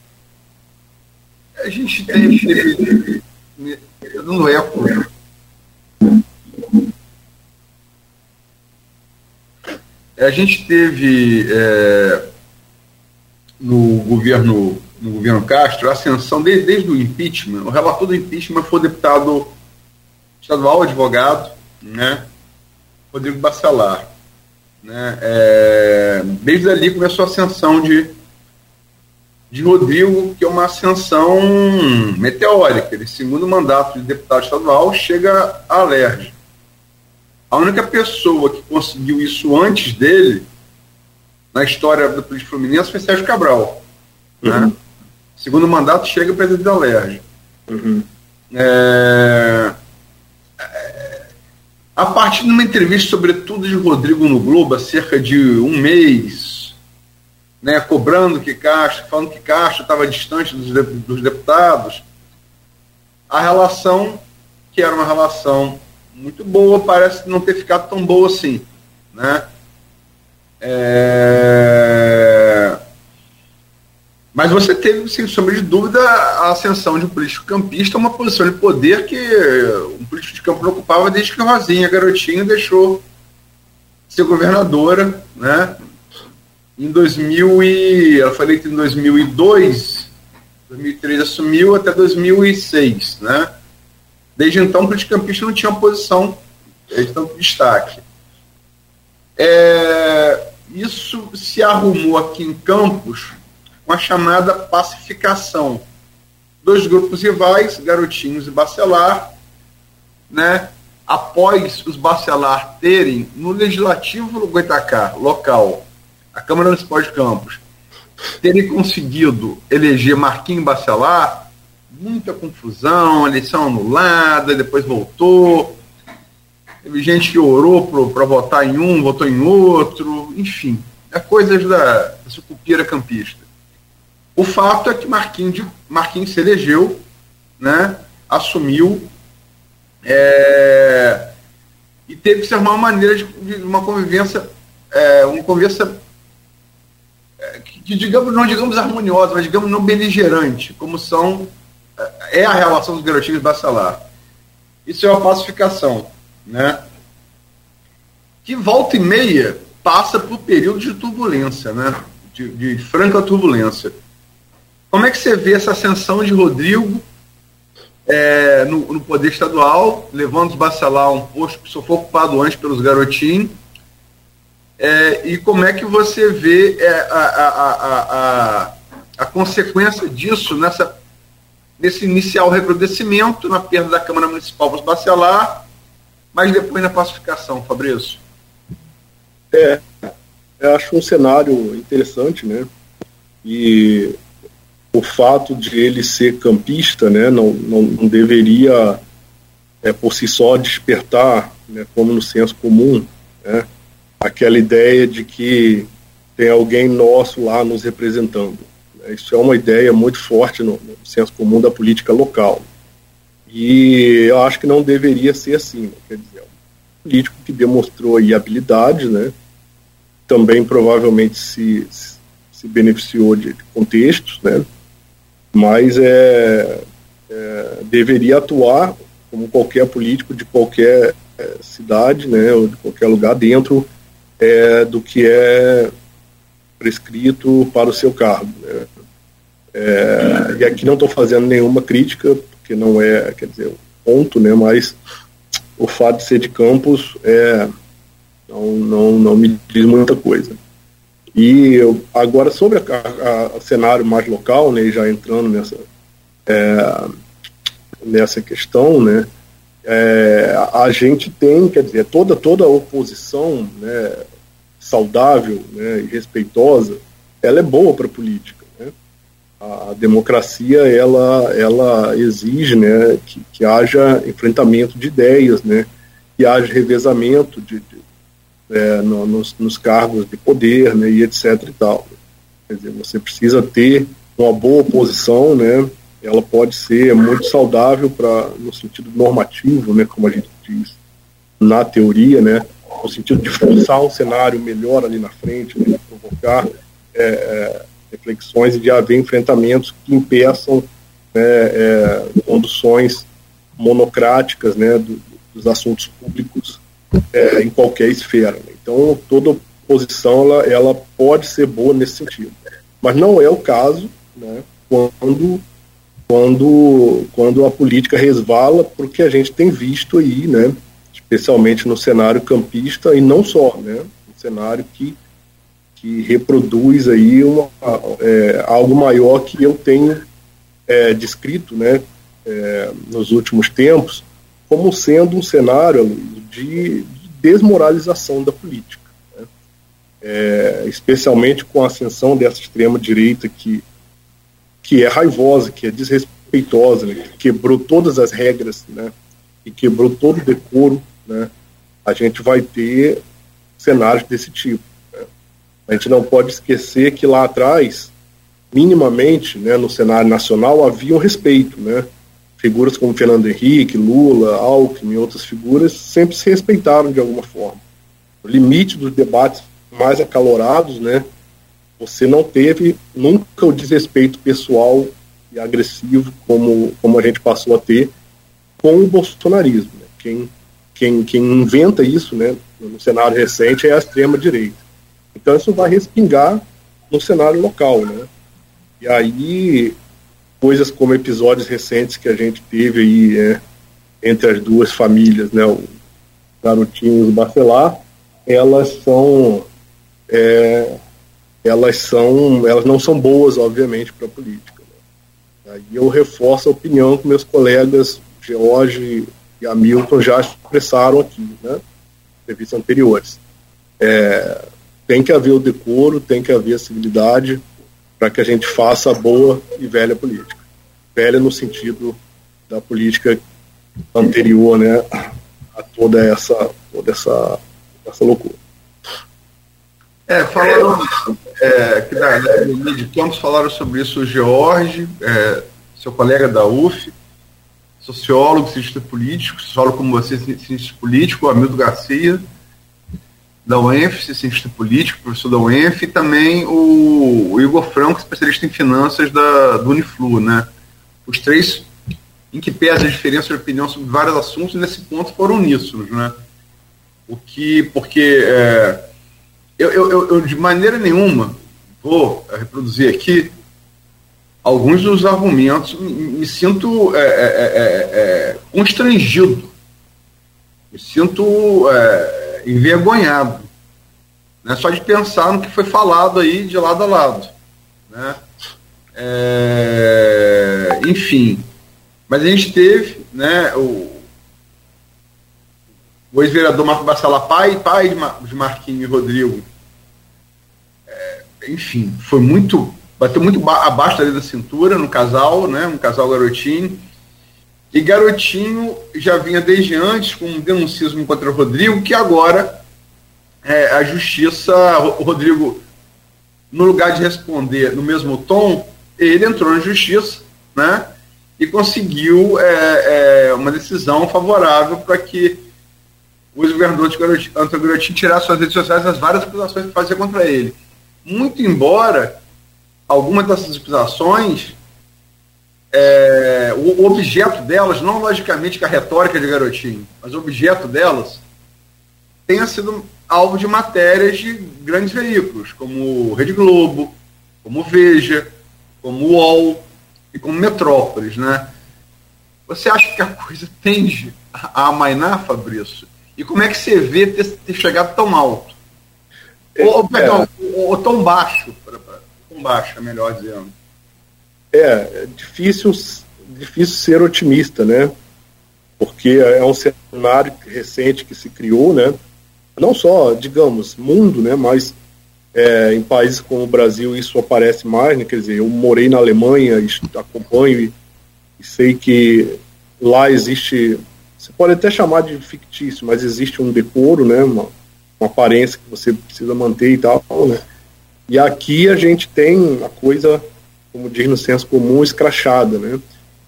A gente teve. no eco. A gente teve é, no governo no governo Castro a ascensão desde, desde o impeachment. O relator do impeachment foi o deputado estadual, advogado, né, Rodrigo Bacelar. Né, é, desde ali começou a ascensão de de Rodrigo, que é uma ascensão meteórica. Ele, segundo mandato de deputado estadual, chega a alerge. A única pessoa que conseguiu isso antes dele, na história do Político Fluminense, foi Sérgio Cabral. Né? Uhum. Né? Segundo mandato, chega presidente da alerge. Uhum. É... A partir de uma entrevista, sobretudo de Rodrigo no Globo, há cerca de um mês, né, cobrando que Castro, falando que Castro estava distante dos, dos deputados, a relação, que era uma relação muito boa, parece não ter ficado tão boa assim. Né? É... Mas você teve, sem sombra de dúvida, a ascensão de um político campista, uma posição de poder que um político de campo não ocupava desde que Rosinha, garotinho, deixou ser governadora, né? Em 2000 e ela foi eleita em 2002, 2003 assumiu até 2006, né? Desde então, o politicampista não tinha uma posição de tanto destaque. É, isso se arrumou aqui em Campos com a chamada pacificação. Dois grupos rivais, Garotinhos e Bacelar, né? após os Bacelar terem no Legislativo Goitacá, local, a Câmara Municipal de Campos terem conseguido eleger Marquinhos Bacelar, muita confusão, eleição anulada, depois voltou. Teve gente que orou para votar em um, votou em outro, enfim, é coisas da sucupira campista. O fato é que Marquinhos, Marquinhos se elegeu, né, assumiu é, e teve que se arrumar uma maneira de, de uma convivência, é, uma convivência que digamos, não digamos harmoniosa, mas digamos não beligerante, como são é a relação dos garotinhos Bacelar. Isso é uma pacificação, né? Que volta e meia passa por períodos de turbulência, né? De, de, franca turbulência. Como é que você vê essa ascensão de Rodrigo é, no, no, poder estadual, levando os Bacelar a um posto que só foi ocupado antes pelos garotinhos, é, e como é que você vê é, a, a, a, a, consequência disso nessa, nesse inicial recrudescimento, na perda da Câmara Municipal para os Bacelar, mas depois na pacificação, Fabrício? É, eu acho um cenário interessante, né? E o fato de ele ser campista, né, não, não, não deveria é, por si só despertar, né, como no senso comum, né, aquela ideia de que tem alguém nosso lá nos representando. Isso é uma ideia muito forte no, no senso comum da política local. E eu acho que não deveria ser assim, né? quer dizer, é um político que demonstrou aí habilidade, né? Também provavelmente se, se beneficiou de, de contextos, né? Mas é, é, deveria atuar como qualquer político de qualquer é, cidade, né, ou de qualquer lugar dentro é, do que é prescrito para o seu cargo. Né. É, e aqui não estou fazendo nenhuma crítica, porque não é, quer dizer, ponto, né, mas o fato de ser de campus é, não, não, não me diz muita coisa. E eu, agora sobre o cenário mais local, né, já entrando nessa, é, nessa questão, né, é, a gente tem, quer dizer, toda, toda a oposição né, saudável né, e respeitosa, ela é boa para a política. Né? A, democracia, ela, ela exige né, que, que haja enfrentamento de ideias, né, que haja revezamento de, de é, no, nos, nos, cargos de poder né, e etc. E tal. Quer dizer, você precisa ter uma boa oposição, né, ela pode ser muito saudável para no sentido normativo, né, como a gente diz na teoria, né, no sentido de forçar um cenário melhor ali na frente, né, provocar é, é, reflexões e de haver enfrentamentos que impeçam né, é, conduções monocráticas né, do, dos assuntos públicos é, em qualquer esfera. Né. Então, toda oposição ela, ela pode ser boa nesse sentido, mas não é o caso né, quando quando, quando a política resvala, porque a gente tem visto aí, né, especialmente no cenário campista, e não só, né, um cenário que, que reproduz aí uma, é, algo maior que eu tenho é, descrito né, é, nos últimos tempos como sendo um cenário de, de desmoralização da política. Né, é, especialmente com a ascensão dessa extrema-direita que que é raivosa, que é desrespeitosa, né, que quebrou todas as regras, né, e quebrou todo o decoro, né, a gente vai ter cenários desse tipo. Né. A gente não pode esquecer que lá atrás, minimamente, né, no cenário nacional, havia um respeito, né, figuras como Fernando Henrique, Lula, Alckmin e outras figuras sempre se respeitaram de alguma forma. O limite dos debates mais acalorados, né, você não teve nunca o desrespeito pessoal e agressivo como, como a gente passou a ter com o bolsonarismo. Né? Quem, quem, quem inventa isso né, no cenário recente é a extrema-direita. Então isso vai respingar no cenário local. Né? E aí, coisas como episódios recentes que a gente teve aí é, entre as duas famílias, né, o Garotinho e o Bacelar, elas são é, elas são, elas não são boas, obviamente, para a política. Né? Aí eu reforço a opinião que meus colegas George e Hamilton já expressaram aqui, né, entrevistas anteriores. É, tem que haver o decoro, tem que haver a civilidade para que a gente faça a boa e velha política. Velha no sentido da política anterior, né, a toda essa, toda essa, essa loucura. É, falaram é, que da de Campos falaram sobre isso o George, é, seu colega da UF, sociólogo, cientista político, sociólogo como você, cientista político, Hamilton Garcia, da UENF, cientista político, professor da UENF, e também o, o Igor Franco, especialista em finanças da, do Uniflu, né? Os três em que pesa a diferença de opinião sobre vários assuntos, nesse ponto foram uníssonos, né? O que, porque é, eu, eu, eu, de maneira nenhuma vou reproduzir aqui alguns dos argumentos, me, me sinto é é, é, é, é, constrangido, me sinto é, envergonhado, né, só de pensar no que foi falado aí de lado a lado. Né? enfim, mas a gente teve né, o, o ex-vereador Marco Bassala, pai, pai de Marquinhos e Rodrigo, enfim, foi muito. Bateu muito abaixo da cintura no casal, né? Um casal garotinho. E garotinho já vinha desde antes com um denuncismo contra o Rodrigo, que agora é, a justiça, Rodrigo, no lugar de responder no mesmo tom, ele entrou na justiça, né? e conseguiu é, é, uma decisão favorável para que o ex-governador Antônio Garotinho tirasse suas redes sociais as várias acusações que fazia contra ele. Muito embora algumas dessas acusações, é, o, objeto delas, não logicamente com a retórica de Garotinho, mas o objeto delas tenha sido alvo de matérias de grandes veículos, como Rede Globo, como Veja, como UOL e como Metrópolis, né? Você acha que a coisa tende a amainar, Fabrício? E como é que você vê ter, ter chegado tão alto? É, ou, perdão, é, ou, tão baixo, tão baixo, é melhor dizendo. É, é difícil, difícil ser otimista, né? Porque é um cenário recente que se criou, né? Não só, digamos, mundo, né? Mas é, em países como o Brasil isso aparece mais, né? Quer dizer, eu morei na Alemanha, acompanho e, e sei que lá existe você pode até chamar de fictício, mas existe um decoro, né, uma, uma aparência que você precisa manter e tal, né? E aqui a gente tem a coisa, como diz no senso comum, escrachada, né?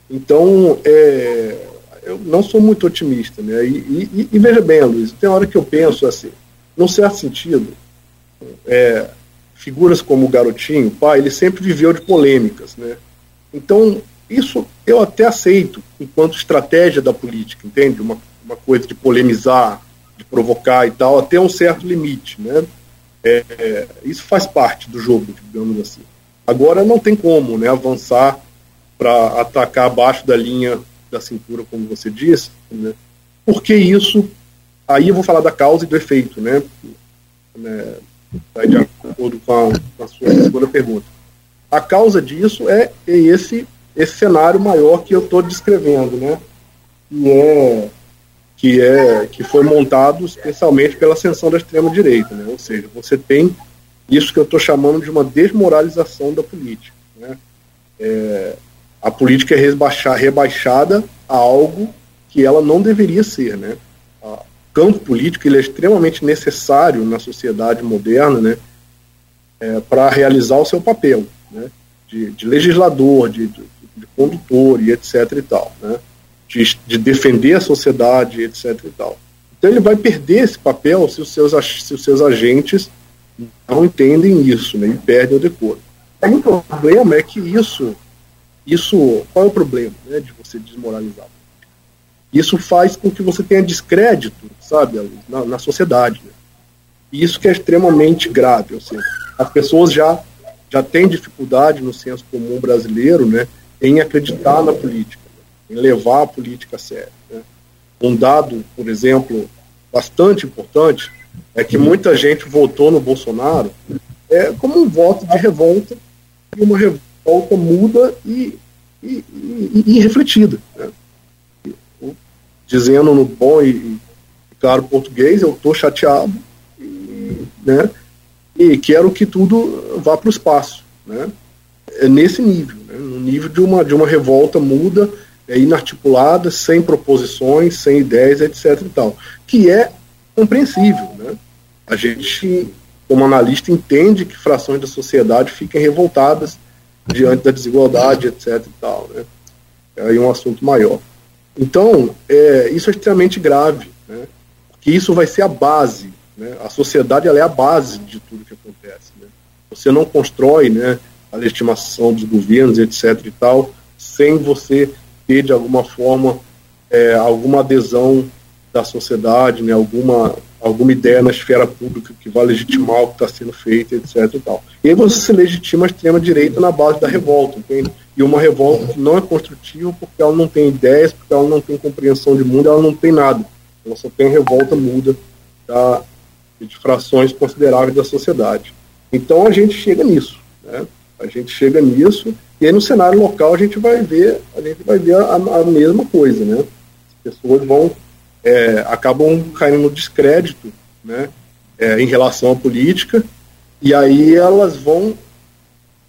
Então, é, eu não sou muito otimista, né? E, e, e, veja bem, Luiz, tem hora que eu penso assim, num certo sentido, é, figuras como o Garotinho, pai, ele sempre viveu de polêmicas, né? Então, isso eu até aceito enquanto estratégia da política, entende? Uma, uma coisa de polemizar, de provocar e tal, até um certo limite, né? É, isso faz parte do jogo, digamos assim. Agora não tem como né, avançar para atacar abaixo da linha da cintura, como você disse, né? porque isso, aí eu vou falar da causa e do efeito, né? né de acordo com a, com a sua segunda pergunta. A causa disso é, é esse esse cenário maior que eu estou descrevendo, né? Que é que é que foi montado especialmente pela ascensão da extrema direita, né? Ou seja, você tem isso que eu estou chamando de uma desmoralização da política, né? É, a política é rebaixar, rebaixada a algo que ela não deveria ser, né? O campo político ele é extremamente necessário na sociedade moderna, né? É, para realizar o seu papel, né? De, de legislador, de, de de condutor e etc e tal, né? De, de, defender a sociedade, etc e tal. Então ele vai perder esse papel se os seus, se os seus agentes não entendem isso, né? E perdem o decoro. Aí o problema é que isso, isso, qual é o problema, né? De você desmoralizar? Isso faz com que você tenha descrédito, sabe, na, na sociedade. Né? E isso que é extremamente grave, ou seja, as pessoas já já têm dificuldade no senso comum brasileiro, né? em acreditar na política, em levar a política a sério. Né? Um dado, por exemplo, bastante importante é que muita gente votou no Bolsonaro é, como um voto de revolta e uma revolta muda e, e, e, e refletida. Né? Dizendo no bom e, claro português, eu estou chateado e, né, e quero que tudo vá para o espaço. Né? É nesse nível né, no nível de uma, de uma revolta muda, é, inarticulada, sem proposições, sem ideias, etc. e tal, que é compreensível. Né? A gente, como analista, entende que frações da sociedade fiquem revoltadas diante da desigualdade, etc. e tal. Né? É aí um assunto maior. Então, é, isso é extremamente grave, né? porque isso vai ser a base. Né? A sociedade ela é a base de tudo que acontece. Né? Você não constrói né, a legitimação dos governos, etc. e tal, sem você ter de alguma forma é, alguma adesão da sociedade, né, alguma, alguma ideia na esfera pública que vai legitimar o que está sendo feito, etc. E, tal. e aí você se legitima a extrema-direita na base da revolta, entende? E uma revolta que não é construtiva porque ela não tem ideias, porque ela não tem compreensão de mundo, ela não tem nada. Ela só tem revolta muda da, de frações consideráveis da sociedade. Então a gente chega nisso. Né? A gente chega nisso e aí no cenário local a gente vai ver, a gente vai ver a, a mesma coisa, né? As pessoas vão é, acabam caindo no descrédito, né? É, em relação à política e aí elas vão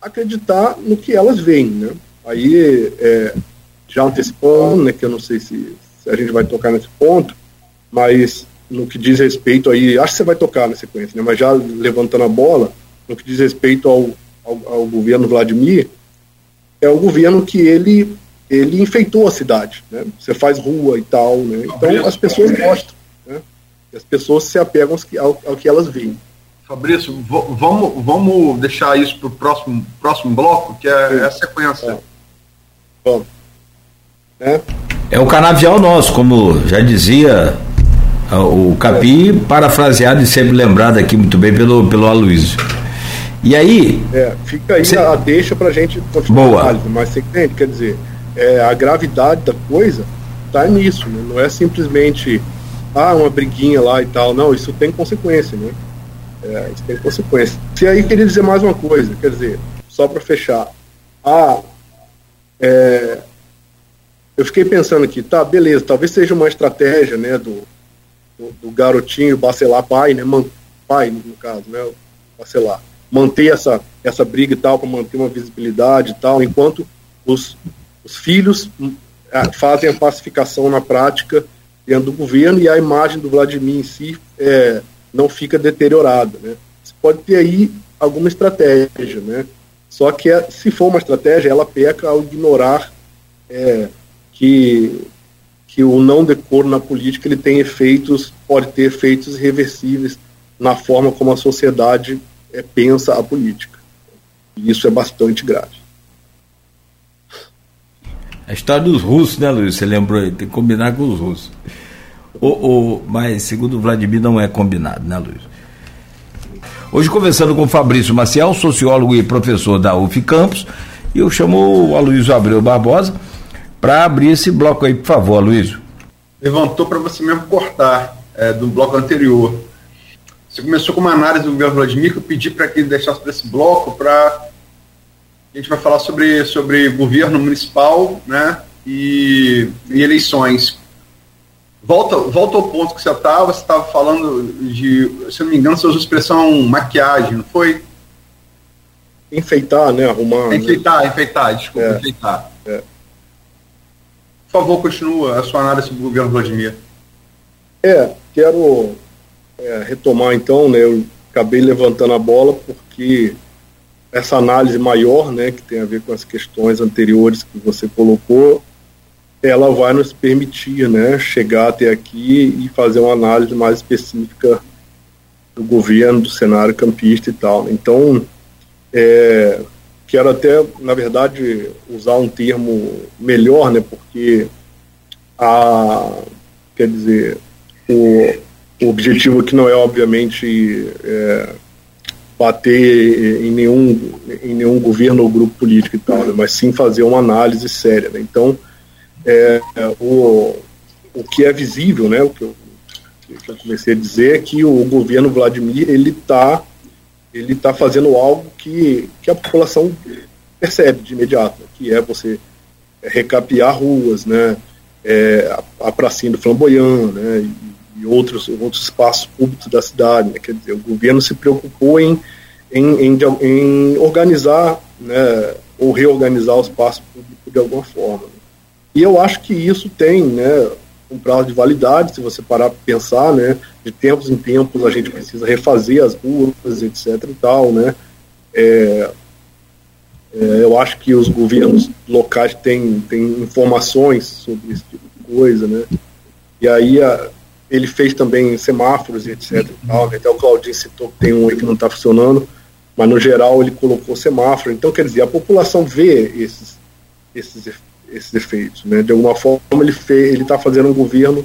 acreditar no que elas veem, né? Aí é, já antecipando, né? Que eu não sei se, se a gente vai tocar nesse ponto, mas no que diz respeito aí, acho que você vai tocar na sequência, né? Mas já levantando a bola, no que diz respeito ao ao, ao governo Vladimir, é o governo que ele, ele enfeitou a cidade, né? Você faz rua e tal, né? Então as pessoas gostam, né? as pessoas se apegam ao, ao que elas veem. Fabrício, vamos, vamos deixar isso para o próximo, próximo bloco, que é, é a sequência. É. Vamos. É. é o canavial nosso, como já dizia o Capi, parafraseado e sempre lembrado aqui muito bem pelo, pelo Aloysio. E aí. É, fica aí a deixa para a gente continuar Boa. a análise, mas você entende, quer dizer, é, a gravidade da coisa está nisso, né? não é simplesmente ah, uma briguinha lá e tal, não, isso tem consequência, né? É, isso tem consequência. E aí queria dizer mais uma coisa, quer dizer, só para fechar. Ah, é, eu fiquei pensando aqui, tá, beleza, talvez seja uma estratégia, né, do, do, do garotinho Bacelar pai, né, man, pai no caso, né, Bacelar, manter essa, essa briga e tal, para manter uma visibilidade e tal, enquanto os, os filhos hum, fazem a pacificação na prática dentro do governo e a imagem do Vladimir em si é, não fica deteriorada, né. Você pode ter aí alguma estratégia, né, só que se for uma estratégia, ela peca ao ignorar é, que, que o não decoro na política ele tem efeitos, pode ter efeitos irreversíveis na forma como a sociedade é, pensa a política. E isso é bastante grave. A história dos russos, né, Luiz? Você lembrou aí? Tem que combinar com os russos. O, mas, segundo o Vladimir, não é combinado, né, Luiz? Hoje, conversando com Fabrício Maciel, sociólogo e professor da UF Campos, e eu chamo o Aloysio Abreu Barbosa para abrir esse bloco aí, por favor, Luiz. Levantou para você mesmo cortar é, do bloco anterior. Você começou com uma análise do governo Vladimir, que eu pedi para que ele deixasse para esse bloco, para a gente vai falar sobre, sobre governo municipal né, e, e eleições. Volta, volta ao ponto que você estava, você estava falando de, se eu não me engano, você usou a expressão maquiagem, não foi? Enfeitar, né? Arrumar. Enfeitar, né? enfeitar, desculpa, é, enfeitar. É. Por favor, continua a sua análise sobre o governo Vladimir. É, quero é, retomar então, né, eu acabei levantando a bola porque essa análise maior, né, que tem a ver com as questões anteriores que você colocou, ela vai nos permitir, né, chegar até aqui e fazer uma análise mais específica do governo, do cenário campista e tal. Então, é, quero até, na verdade, usar um termo melhor, né, porque a, quer dizer, o, o objetivo aqui não é, obviamente, é, bater em nenhum, em nenhum governo ou grupo político e tal, né, mas sim fazer uma análise séria. Né. Então, é, o, o que é visível, né, o que eu, eu comecei a dizer é que o governo Vladimir ele está ele está fazendo algo que, que a população percebe de imediato, que é você recapear ruas, né, é, a, a pracinha do Flamboyant, né, e, outros, outros espaços públicos da cidade. Né, quer dizer, o governo se preocupou em, em, em, em organizar né, ou reorganizar o espaço público de alguma forma. Né. E eu acho que isso tem né, um prazo de validade, se você parar para pensar, né, de tempos em tempos a gente precisa refazer as ruas, etc e tal, né, é, é, eu acho que os governos locais têm, têm informações sobre esse tipo de coisa, né, e aí a, ele fez também semáforos e etc e tal, né, até o Claudinho citou que tem um aí que não está funcionando, mas no geral ele colocou semáforo, então quer dizer, a população vê esses, esses esses efeitos. Né? De alguma forma, ele está fazendo um governo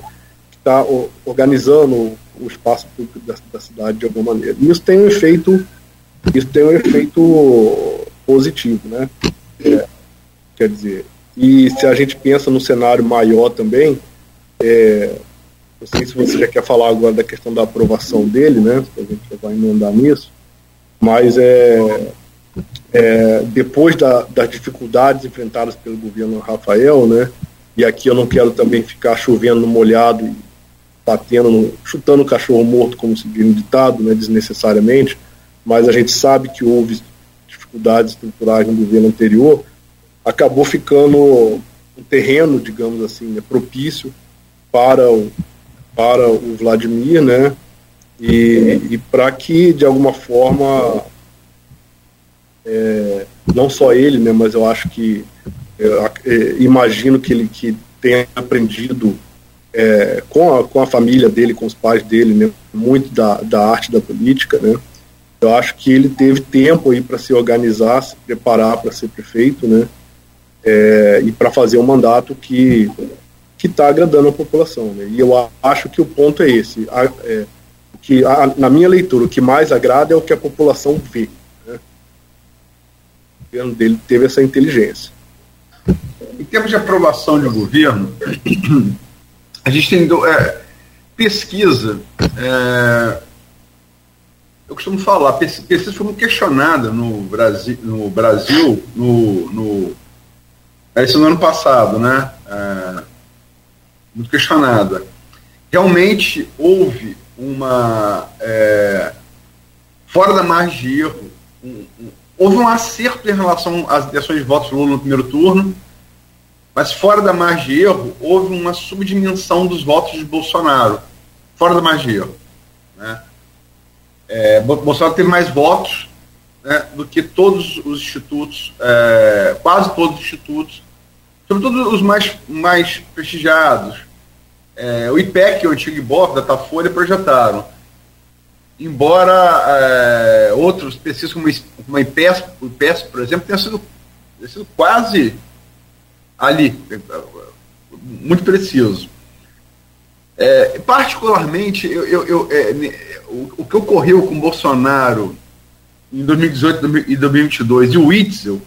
que está organizando o espaço público da, da, cidade de alguma maneira. E isso tem um efeito, isso tem um efeito positivo, né? É, quer dizer, e se a gente pensa no cenário maior também, é, não sei se você já quer falar agora da questão da aprovação dele, né? A gente já vai emendar nisso, mas é, é, depois da, das dificuldades enfrentadas pelo governo Rafael, né, e aqui eu não quero também ficar chovendo molhado e batendo, chutando o cachorro morto, como se diz no ditado, né, desnecessariamente, mas a gente sabe que houve dificuldades estruturais no governo anterior, acabou ficando um terreno, digamos assim, né, propício para o, para o Vladimir, né, e, e para que, de alguma forma, é, não só ele, né, mas eu acho que Eu, é, imagino que ele que tenha aprendido é, com, a, com a família dele, com os pais dele, né, muito da, da arte da política, né? Eu acho que ele teve tempo aí para se organizar, se preparar para ser prefeito, né? É, e para fazer um mandato que que está agradando a população, né? E eu acho que o ponto é esse, a, é, que a, na minha leitura o que mais agrada é o que a população vê. Né? O governo dele teve essa inteligência. Em termos de aprovação de governo, a gente tem é, pesquisa. É, eu costumo falar, pesquisa foi muito questionada no Brasil, no, Brasil, no, no, no ano passado, né? É, muito questionada. Realmente houve uma. É, fora da margem de erro, um, um, houve um acerto em relação às intenções de votos Lula no primeiro turno, mas fora da margem de erro, houve uma subdimensão dos votos de Bolsonaro. Fora da margem de erro. Né? É, Bolsonaro teve mais votos né, do que todos os institutos, é, quase todos os institutos, sobretudo os mais, mais prestigiados. É, o IPEC, o antigo IBOF, da Tafolha, projetaram. Embora é, outros pesquisas, como, como a IPES, o IPES, por exemplo, tenha sido, tenha sido quase ali, muito preciso. É, particularmente, eu, eu, eu é, o, o, que ocorreu com Bolsonaro em 2018 e 2022 e o Witzel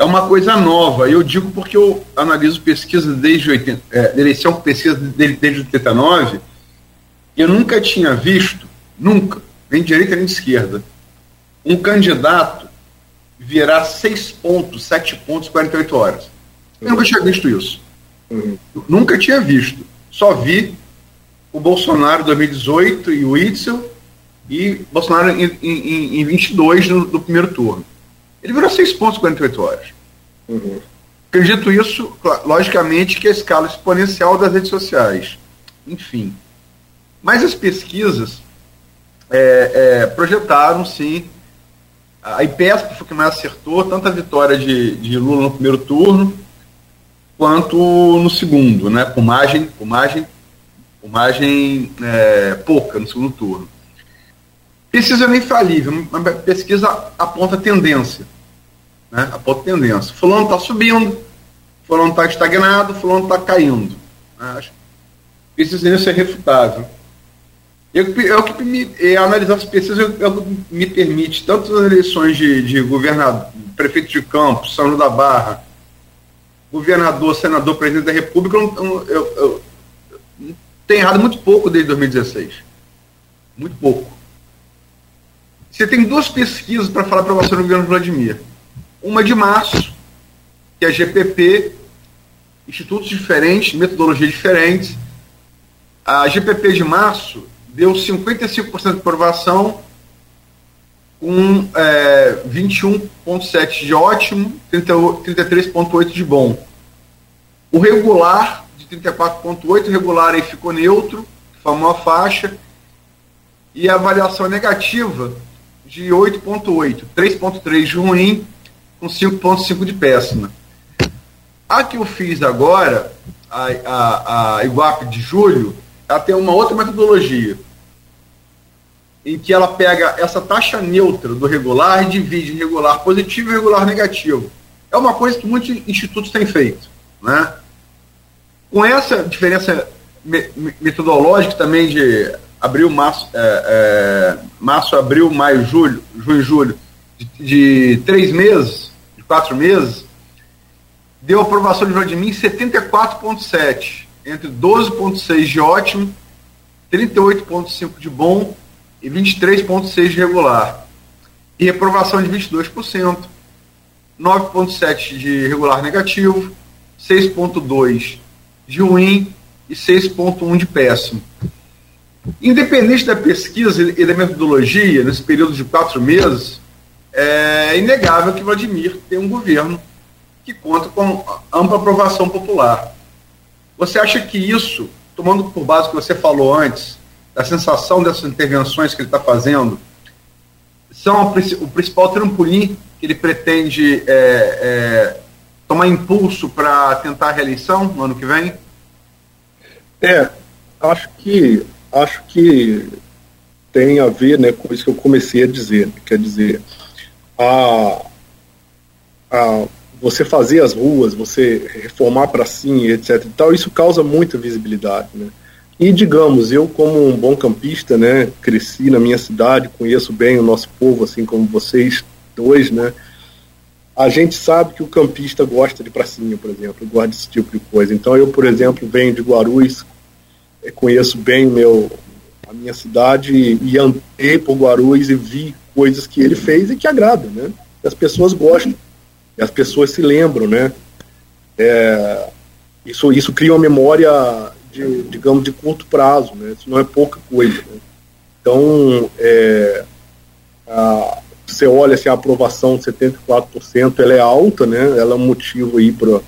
é uma coisa nova. Eu digo porque eu analiso pesquisa desde 80, é, eleição pesquisa desde, desde 89, e eu nunca tinha visto, nunca, nem de direita nem de esquerda, um candidato virar 6 pontos, 7 pontos, 48 horas. Eu nunca tinha visto isso. Uhum. Nunca tinha visto. Só vi o Bolsonaro em 2018 e o Itzel e Bolsonaro em, em, em 22 no, no, primeiro turno. Ele virou 6 pontos em 48 horas. Uhum. Acredito isso, logicamente, que é a escala exponencial das redes sociais. Enfim. Mas as pesquisas é, é, projetaram, sim, a IPESP foi que mais acertou, tanto a vitória de, de Lula no primeiro turno, quanto no segundo, né? Com margem, com margem, com margem é, pouca no segundo turno. É infalível, mas pesquisa aponta tendência. Né? Aponta tendência. Fulano está subindo, fulano está estagnado, fulano está caindo. Né? Pesquisa é refutável. Eu, eu que me, é, analisar as pesquisas eu, eu, me permite, tanto nas eleições de, de governador, prefeito de campo, São João da Barra, governador, senador, presidente da República, eu, eu, eu, eu tenho errado muito pouco desde 2016. Muito pouco. Você tem duas pesquisas para falar para você no governo Vladimir. Uma de março, que é GPP, institutos diferentes, metodologias diferentes. A GPP de março deu 55% de aprovação, com é, 21,7 de ótimo, 33,8 de bom. O regular, de 34,8, regular aí ficou neutro, formou a faixa, e a avaliação negativa de 8,8, 3,3 de ruim, com 5,5 de péssima. A que eu fiz agora, a, a, a Iguape de julho, ela tem uma outra metodologia em que ela pega essa taxa neutra do regular e divide regular positivo e regular negativo. É uma coisa que muitos institutos têm feito. Né? Com essa diferença metodológica também de abril, março, é, é, março abril, maio, julho, junho, julho, de, de, três meses, de quatro meses, deu aprovação de Vladimir 74,7, entre 12,6 de ótimo, 38,5 de bom e 23,6% de regular. E reprovação de 22%, 9,7% de regular negativo, 6,2% de ruim e 6,1% de péssimo. Independente da pesquisa e da metodologia, nesse período de quatro meses, é inegável que Vladimir tem um governo que conta com ampla aprovação popular. Você acha que isso, tomando por base o que você falou antes, a sensação dessas intervenções que ele está fazendo são o principal trampolim que ele pretende é, é, tomar impulso para tentar a reeleição no ano que vem? É, acho que acho que tem a ver né, com isso que eu comecei a dizer. Quer dizer, a, a, você fazer as ruas, você reformar para sim, etc. E tal, isso causa muita visibilidade. Né? E digamos, eu como um bom campista, né, cresci na minha cidade, conheço bem o nosso povo, assim como vocês dois, né? A gente sabe que o campista gosta de pracinha, por exemplo, gosta desse tipo de coisa. Então eu, por exemplo, venho de Guarulhos, conheço bem meu a minha cidade e andei por Guarulhos e vi coisas que ele fez e que agradam, né? E as pessoas gostam, e as pessoas se lembram, né? É, isso, isso cria uma memória, de, digamos, de curto prazo, né? Isso não é pouca coisa. Né? Então, é, a, você olha assim, a aprovação de 74%, ela é alta, né? Ela é um motivo aí para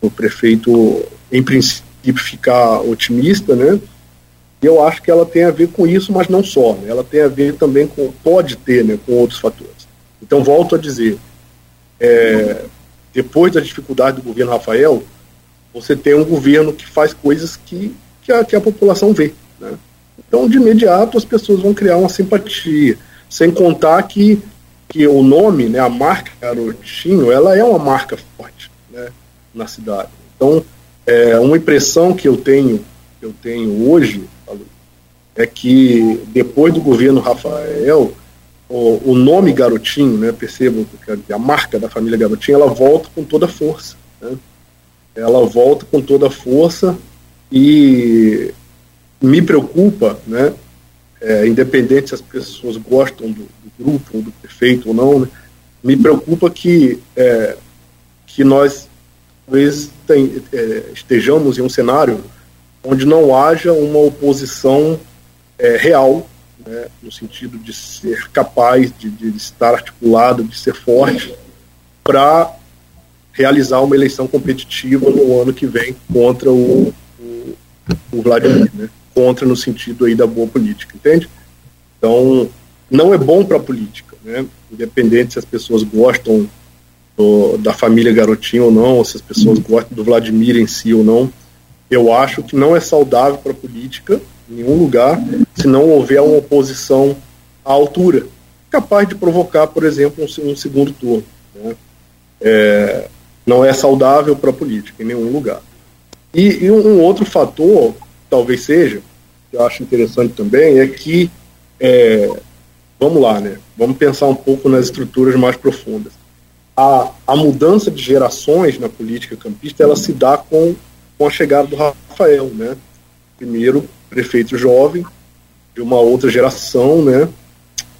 o prefeito, em princípio, ficar otimista, né? eu acho que ela tem a ver com isso, mas não só. Né? Ela tem a ver também com, pode ter, né, com outros fatores. Então, volto a dizer, é, depois da dificuldade do governo Rafael, você tem um governo que faz coisas que, que, a, que a população vê. Né? Então, de imediato, as pessoas vão criar uma simpatia. Sem contar que, que o nome, né, a marca Garotinho, ela é uma marca forte né, na cidade. Então, é, uma impressão que eu tenho, eu tenho hoje é que depois do governo Rafael, o, o nome Garotinho, né, percebam que a marca da família Garotinho, ela volta com toda força. Né? Ela volta com toda força e me preocupa, né, é, independente se as pessoas gostam do, do, grupo, ou do prefeito ou não, né, me preocupa que, é, que nós talvez tem, é, estejamos em um cenário onde não haja uma oposição é, real, né, no sentido de ser capaz, de, de estar articulado, de ser forte, para realizar uma eleição competitiva no ano que vem contra o, o, o Vladimir, né? contra no sentido aí da boa política, entende? Então, não é bom para a política, né? independente se as pessoas gostam do, da família Garotinho ou não, ou se as pessoas gostam do Vladimir em si ou não, eu acho que não é saudável para a política em nenhum lugar se não houver uma oposição à altura, capaz de provocar, por exemplo, um, um segundo turno. Né? É, não é saudável para a política em nenhum lugar. E, e um, um, outro fator, talvez seja, que eu acho interessante também, é que, é, vamos lá, né? vamos pensar um pouco nas estruturas mais profundas. A, a mudança de gerações na política campista, ela se dá com, com a chegada do Rafael, né? Primeiro, prefeito jovem, de uma outra geração, né,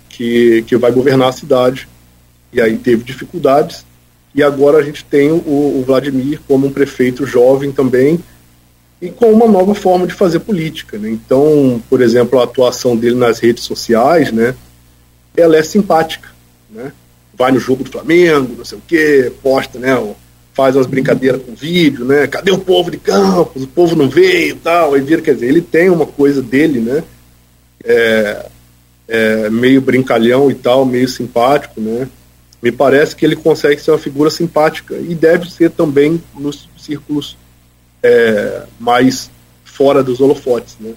que, que vai governar a cidade. E aí teve dificuldades, e agora a gente tem o, o Vladimir como um prefeito jovem também, e com uma nova forma de fazer política. Né? Então, por exemplo, a atuação dele nas redes sociais, né, ela é simpática. Né? Vai no jogo do Flamengo, não sei o quê, posta, né, faz umas brincadeiras com vídeo, né? Cadê o povo de Campos? O povo não veio tal. Aí vira, quer dizer, ele tem uma coisa dele, né? É, é, meio brincalhão e tal, meio simpático, né? Me parece que ele consegue ser uma figura simpática e deve ser também nos círculos é, mais fora dos holofotes, né?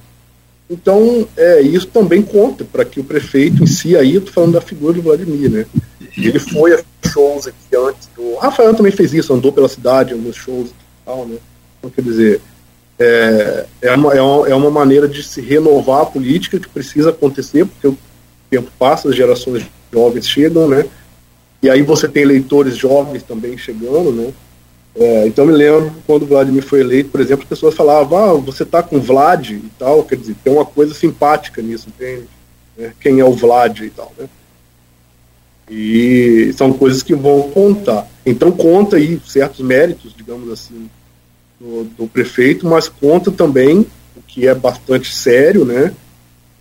Então, é, isso também conta para que o prefeito em si, aí eu estou falando da figura do Vladimir, né? Ele foi a shows aqui antes do. O Rafael também fez isso, andou pela cidade, alguns shows e tal, né? Então, quer dizer, é, é, uma, é, uma, é uma maneira de se renovar a política que precisa acontecer, porque o tempo passa, as gerações jovens chegam, né? E aí você tem eleitores jovens também chegando, né? É, então me lembro quando o Vladimir foi eleito, por exemplo, as pessoas falavam, ah, você tá com Vlad e tal, quer dizer, tem uma coisa simpática nisso, entende? É, quem é o Vlad e tal, né? E são coisas que vão contar. Então conta aí certos méritos, digamos assim, do, do prefeito, mas conta também o que é bastante sério, né?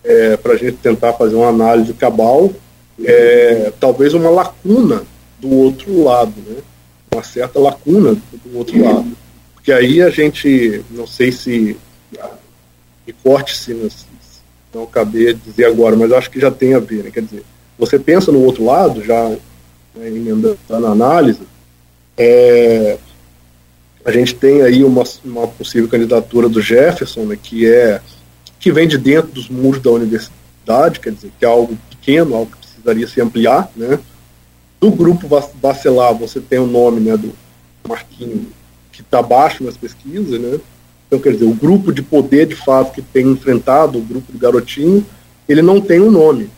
É, para a gente tentar fazer uma análise cabal, é, talvez uma lacuna do outro lado, né? Uma certa lacuna do outro lado. Porque aí a gente, não sei se me corte se não acabei de dizer agora, mas acho que já tem a ver, né? Quer dizer, você pensa no outro lado, já né, emendando na análise, É, a gente tem aí uma, uma possível candidatura do Jefferson, né, que é que vem de dentro dos muros da universidade, quer dizer, que é algo pequeno, algo que precisaria se ampliar, né? Do grupo Bacelar, você tem o nome, né, do Marquinho, que está baixo nas pesquisas, né? Então, quer dizer, o grupo de poder, de fato, que tem enfrentado o grupo do Garotinho, ele não tem um nome.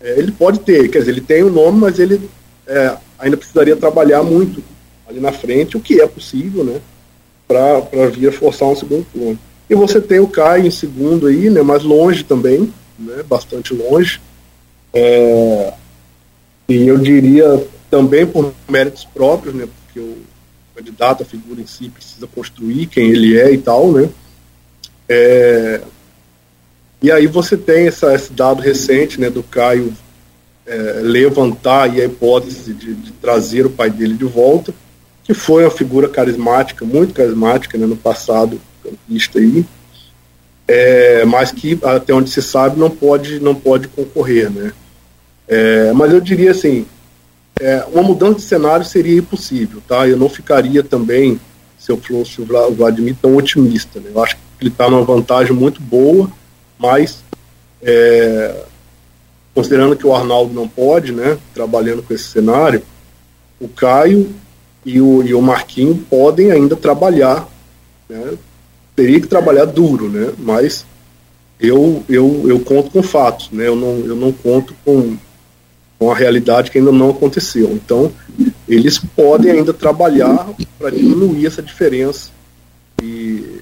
É, ele pode ter, quer dizer, ele tem um nome, mas ele é, ainda precisaria trabalhar muito ali na frente, o que é possível, né, para vir a forçar um segundo turno. E você tem o Caio em segundo aí, né, mais longe também, né, bastante longe. É, e eu diria também por méritos próprios, né, porque o candidato, a figura em si, precisa construir quem ele é e tal, né. É, e aí você tem essa, esse dado recente, né, do Caio é, levantar a hipótese de, de trazer o pai dele de volta, que foi uma figura carismática, muito carismática né, no passado campista aí, é, mas que até onde se sabe não pode não pode concorrer, né? É, mas eu diria assim, é, uma mudança de cenário seria impossível, tá? Eu não ficaria também, se eu fosse o Vladimir, tão otimista. Né? Eu acho que ele está numa vantagem muito boa, mas é, considerando que o Arnaldo não pode, né? Trabalhando com esse cenário, o Caio e o, e o Marquinho podem ainda trabalhar, né? teria que trabalhar duro, né? mas eu, eu, eu conto com fatos, né? eu, não, eu não conto com, com a realidade que ainda não aconteceu. Então, eles podem ainda trabalhar para diminuir essa diferença. E,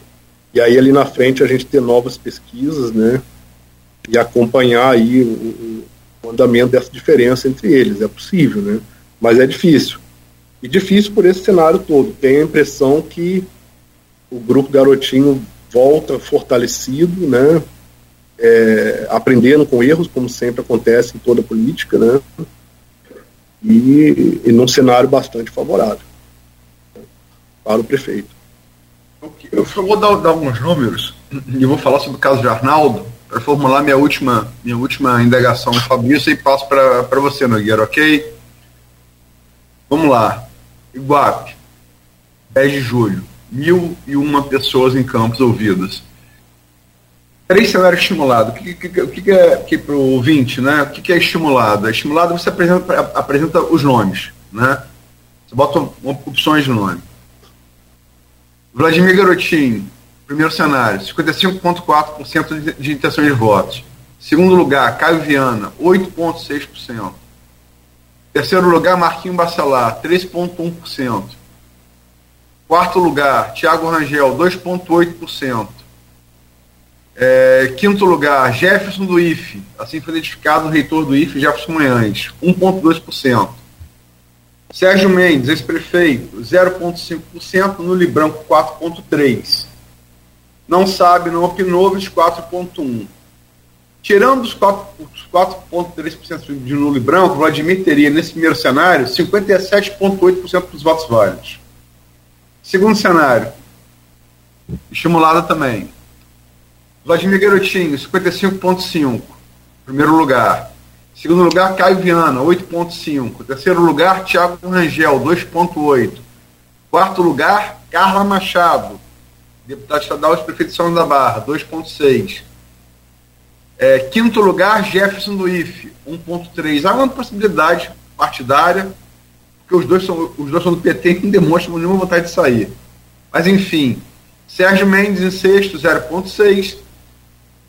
e aí, ali na frente, a gente ter novas pesquisas, né? E acompanhar aí o, o andamento dessa diferença entre eles. É possível, né? Mas é difícil. E difícil por esse cenário todo. Tenho a impressão que o grupo Garotinho volta fortalecido, né? É, aprendendo com erros, como sempre acontece em toda política, né? E, e num cenário bastante favorável para o prefeito. Eu vou dar, dar alguns números e vou falar sobre o caso de Arnaldo para formular minha última, minha última indagação Fabrício e passo para você, Nogueira, ok? Vamos lá. Iguape, 10 de julho, mil e uma pessoas em campos ouvidas. Três cenários estimulados. O que, que, que, é que para o ouvinte, né? O que, que é estimulado? É estimulado você apresenta, apresenta os nomes, né? Você bota opções de nome. Vladimir Garotinho, primeiro cenário, 55,4% de intenção de votos. Segundo lugar, Caio Viana, 8,6%. Terceiro lugar, Marquinho Bacelar, 3,1%. Quarto lugar, Thiago Rangel, 2,8%. É, quinto lugar, Jefferson do IFE, assim foi identificado o reitor do IFE, Jefferson Manhães, 1,2%. Sérgio Mendes, ex-prefeito, 0,5%, no Libranco, 4,3%. Não sabe, não opinou, 4,1%. Tirando os 4,3% de nulo e branco, Vladimir teria, nesse primeiro cenário, 57,8% dos votos válidos. Segundo cenário, estimulada também. Vladimir Garotinho, 55,5%. Primeiro lugar. Segundo lugar, Caio Viana, 8,5%. Terceiro lugar, Tiago Rangel, 2,8%. Quarto lugar, Carla Machado, deputado estadual de São da Barra, 2,6%. É, quinto lugar, Jefferson do IFE, 1,3. Há uma possibilidade partidária, porque os dois são, os dois são do PT e não demonstram nenhuma vontade de sair. Mas, enfim, Sérgio Mendes em sexto, 0,6.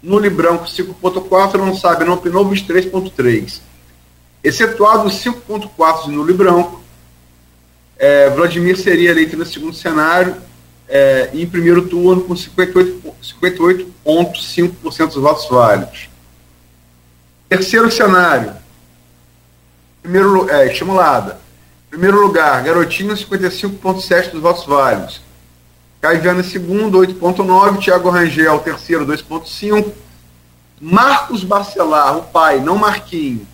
Nuli Branco, 5,4. Não sabe, não opinou, 23,3. Excetuado os 5,4 de Nuli Branco, é, Vladimir seria eleito no segundo cenário é, em primeiro turno com 58,5% 58 dos votos válidos. Terceiro cenário, primeiro, é, estimulada. Primeiro lugar, Garotinho, 55,7% dos votos válidos. Caiviano em segundo, 8,9%. Tiago Rangel, terceiro, 2,5%. Marcos Barcelar, o pai, não Marquinho,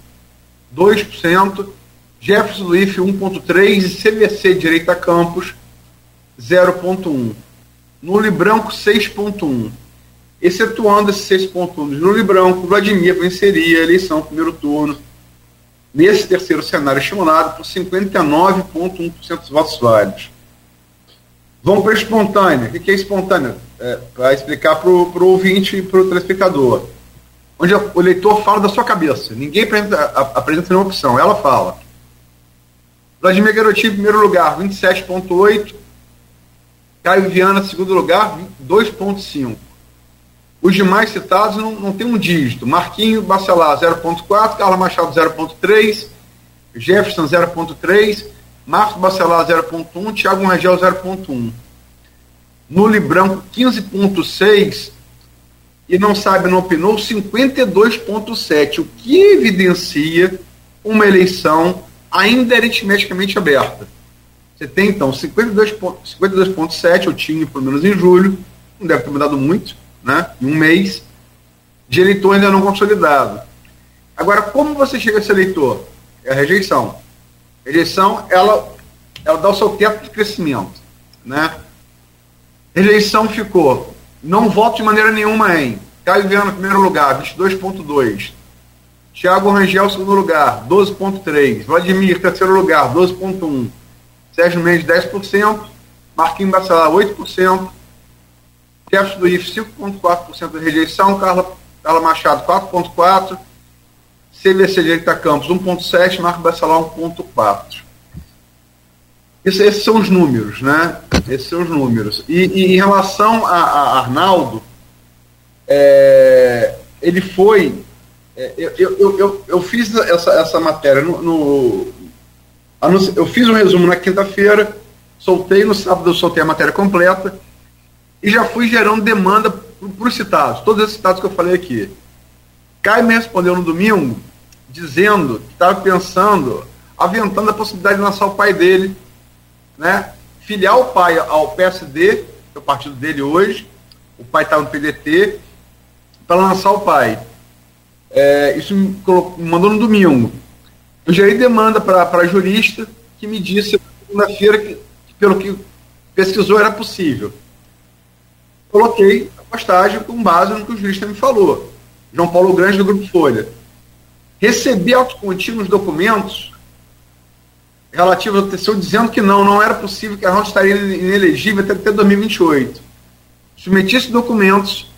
2%. Jefferson Luiz, 1,3%. E CVC Direita Campos, 0,1. Nule Branco, 6,1. Excetuando esse 6,1 de Nule Branco, Vladimir venceria a eleição no primeiro turno nesse terceiro cenário estimulado por 59,1% dos votos válidos. Vamos para espontânea. O que é espontânea? É, para explicar para o ouvinte e para o telespectador. Onde o eleitor fala da sua cabeça. Ninguém apresenta, apresenta nenhuma opção. Ela fala. Vladimir Garotinho, em primeiro lugar, 27,8%. Caio Viana, segundo lugar, 2,5%. Os demais citados não, não tem um dígito. Marquinho Bacelar 0.4, Carla Machado 0.3, Jefferson 0.3, Marcos Bacelar 0.1, Thiago Rangel 0.1. Nule Branco 15.6 e não sabe, não opinou 52.7, o que evidencia uma eleição ainda aritmeticamente aberta. Você tem então 52.7, 52 eu tinha pelo menos em julho, não deve ter mudado muito, né, em um mês, de eleitor ainda não consolidado. Agora, como você chega a esse eleitor? É a rejeição. Rejeição, ela, ela dá o seu teto de crescimento. Né? Rejeição ficou, não voto de maneira nenhuma em Caio Viana, primeiro lugar, 22,2. Thiago Rangel, segundo lugar, 12,3. Vladimir, terceiro lugar, 12,1. Sérgio Mendes, 10%. Marquinhos Bacelar, 8%. Jefferson do IF, 5,4% de rejeição. Carla, Carla Machado, 4,4%. CVC Direita Campos, 1,7%. Marco Bacelar, 1,4%. Isso, esses são os números, né? Esses são os números. E, e em relação a, a Arnaldo, é, ele foi. É, eu, eu, eu, eu, fiz essa, essa matéria no, no, Eu fiz um resumo na quinta-feira, soltei no sábado, eu soltei a matéria completa e já fui gerando demanda para os citados, todos esses citados que eu falei aqui. Caio me respondeu no domingo, dizendo que estava pensando, aventando a possibilidade de lançar o pai dele, né? Filiar o pai ao PSD, que é o partido dele hoje, o pai estava no PDT, para lançar o pai. É, isso me, colocou, me, mandou no domingo. Eu gerei demanda para jurista que me disse na segunda-feira que, que, pelo que pesquisou, era possível coloquei a postagem com base no que o jurista me falou. João Paulo Grande, do Grupo Folha. Recebi autocontínuos documentos relativos ao TCU dizendo que não, não era possível, que a Arnaldo estaria inelegível até, até 2028. Submeti esses documentos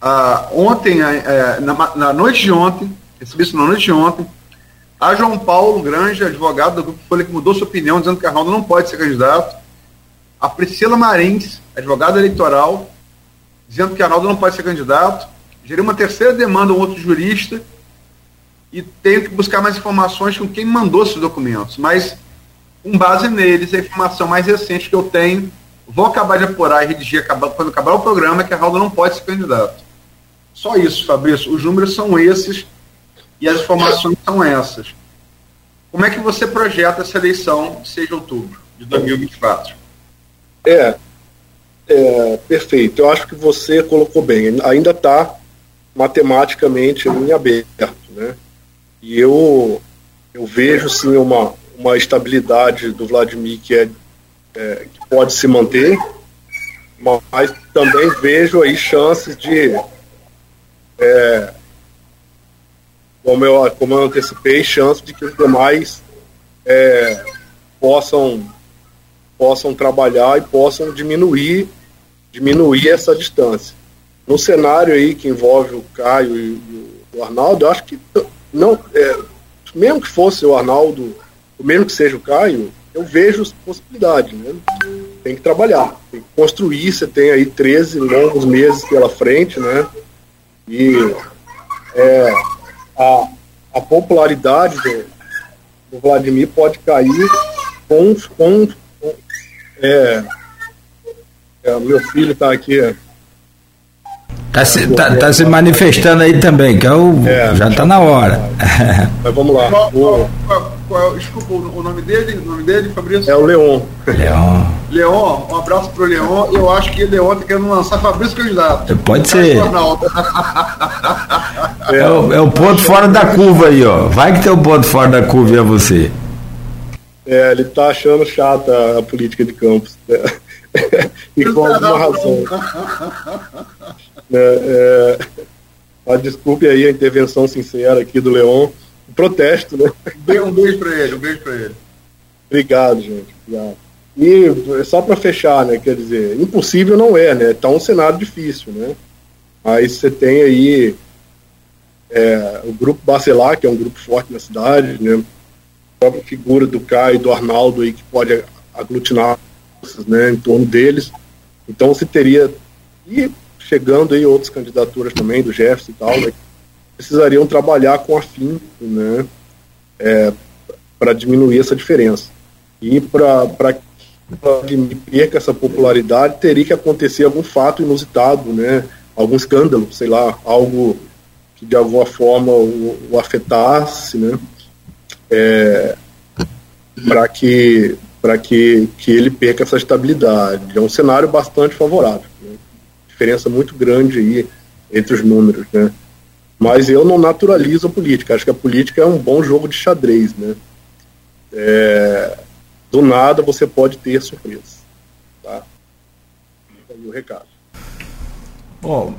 ah, ontem, ah, na, na, noite de ontem, recebi isso na noite de ontem, a João Paulo Grande, advogado do Grupo Folha, que mudou sua opinião, dizendo que a Arnaldo não pode ser candidato, a Priscila Marins, advogada eleitoral, dizendo que Arnaldo não pode ser candidato. Gerei uma terceira demanda a um outro jurista e tenho que buscar mais informações com quem mandou esses documentos. Mas, com base neles, a informação mais recente que eu tenho, vou acabar de apurar e redigir quando acabar o programa, que Arnaldo não pode ser candidato. Só isso, Fabrício. Os números são esses e as informações são essas. Como é que você projeta essa eleição de 6 de outubro de 2024? É, é, perfeito. Eu acho que você colocou bem. Ainda está matematicamente em aberto, né? E eu eu vejo sim uma uma estabilidade do Vladimir que é, é que pode se manter, mas também vejo aí chances de é, como eu como eu antecipei, chances de que os demais é, possam possam trabalhar e possam diminuir diminuir essa distância. No cenário aí que envolve o Caio e, o Arnaldo, eu acho que não, é, mesmo que fosse o Arnaldo, mesmo que seja o Caio, eu vejo possibilidade, né? Tem que trabalhar, tem que construir, você tem aí 13 longos meses pela frente, né? E é, a, a popularidade do, do Vladimir pode cair com, com, com é, é, meu filho está aqui. Está se, tá, tá se manifestando aí também, que é o, é, já está na hora. Mas vamos lá. Qual, qual, qual, desculpa, o nome dele, o nome dele, Fabrício? É o Leon. Leon. Leon, um abraço pro Leon. Eu acho que Leon está querendo lançar Fabrício candidato. Pode ser. é, o, é o ponto fora da curva aí, ó. Vai que tem o um ponto fora da curva e é você. É, ele está achando chata a política de campos. E com alguma razão. é, é, a desculpe aí a intervenção sincera aqui do Leon, protesto, né? Um beijo para ele, um beijo para ele. Obrigado, gente. Obrigado. E só para fechar, né? Quer dizer, impossível não é, né? Tá um cenário difícil, né? Mas você tem aí é, o grupo Bacelar, que é um grupo forte na cidade, né? A própria figura do Caio e do Arnaldo aí que pode aglutinar né, em torno deles. Então se teria e chegando aí outras candidaturas também do Jefferson e tal, né, precisariam trabalhar com afinco, né? É, para diminuir essa diferença. E para que perca essa popularidade, teria que acontecer algum fato inusitado, né? algum escândalo, sei lá, algo que de alguma forma o, o afetasse, né? É, para que para que, que ele perca essa estabilidade. É um cenário bastante favorável. Né? Diferença muito grande aí entre os números, né? Mas eu não naturalizo a política. Acho que a política é um bom jogo de xadrez, né? É, do nada você pode ter surpresa. Tá? Aí o recado. Bom,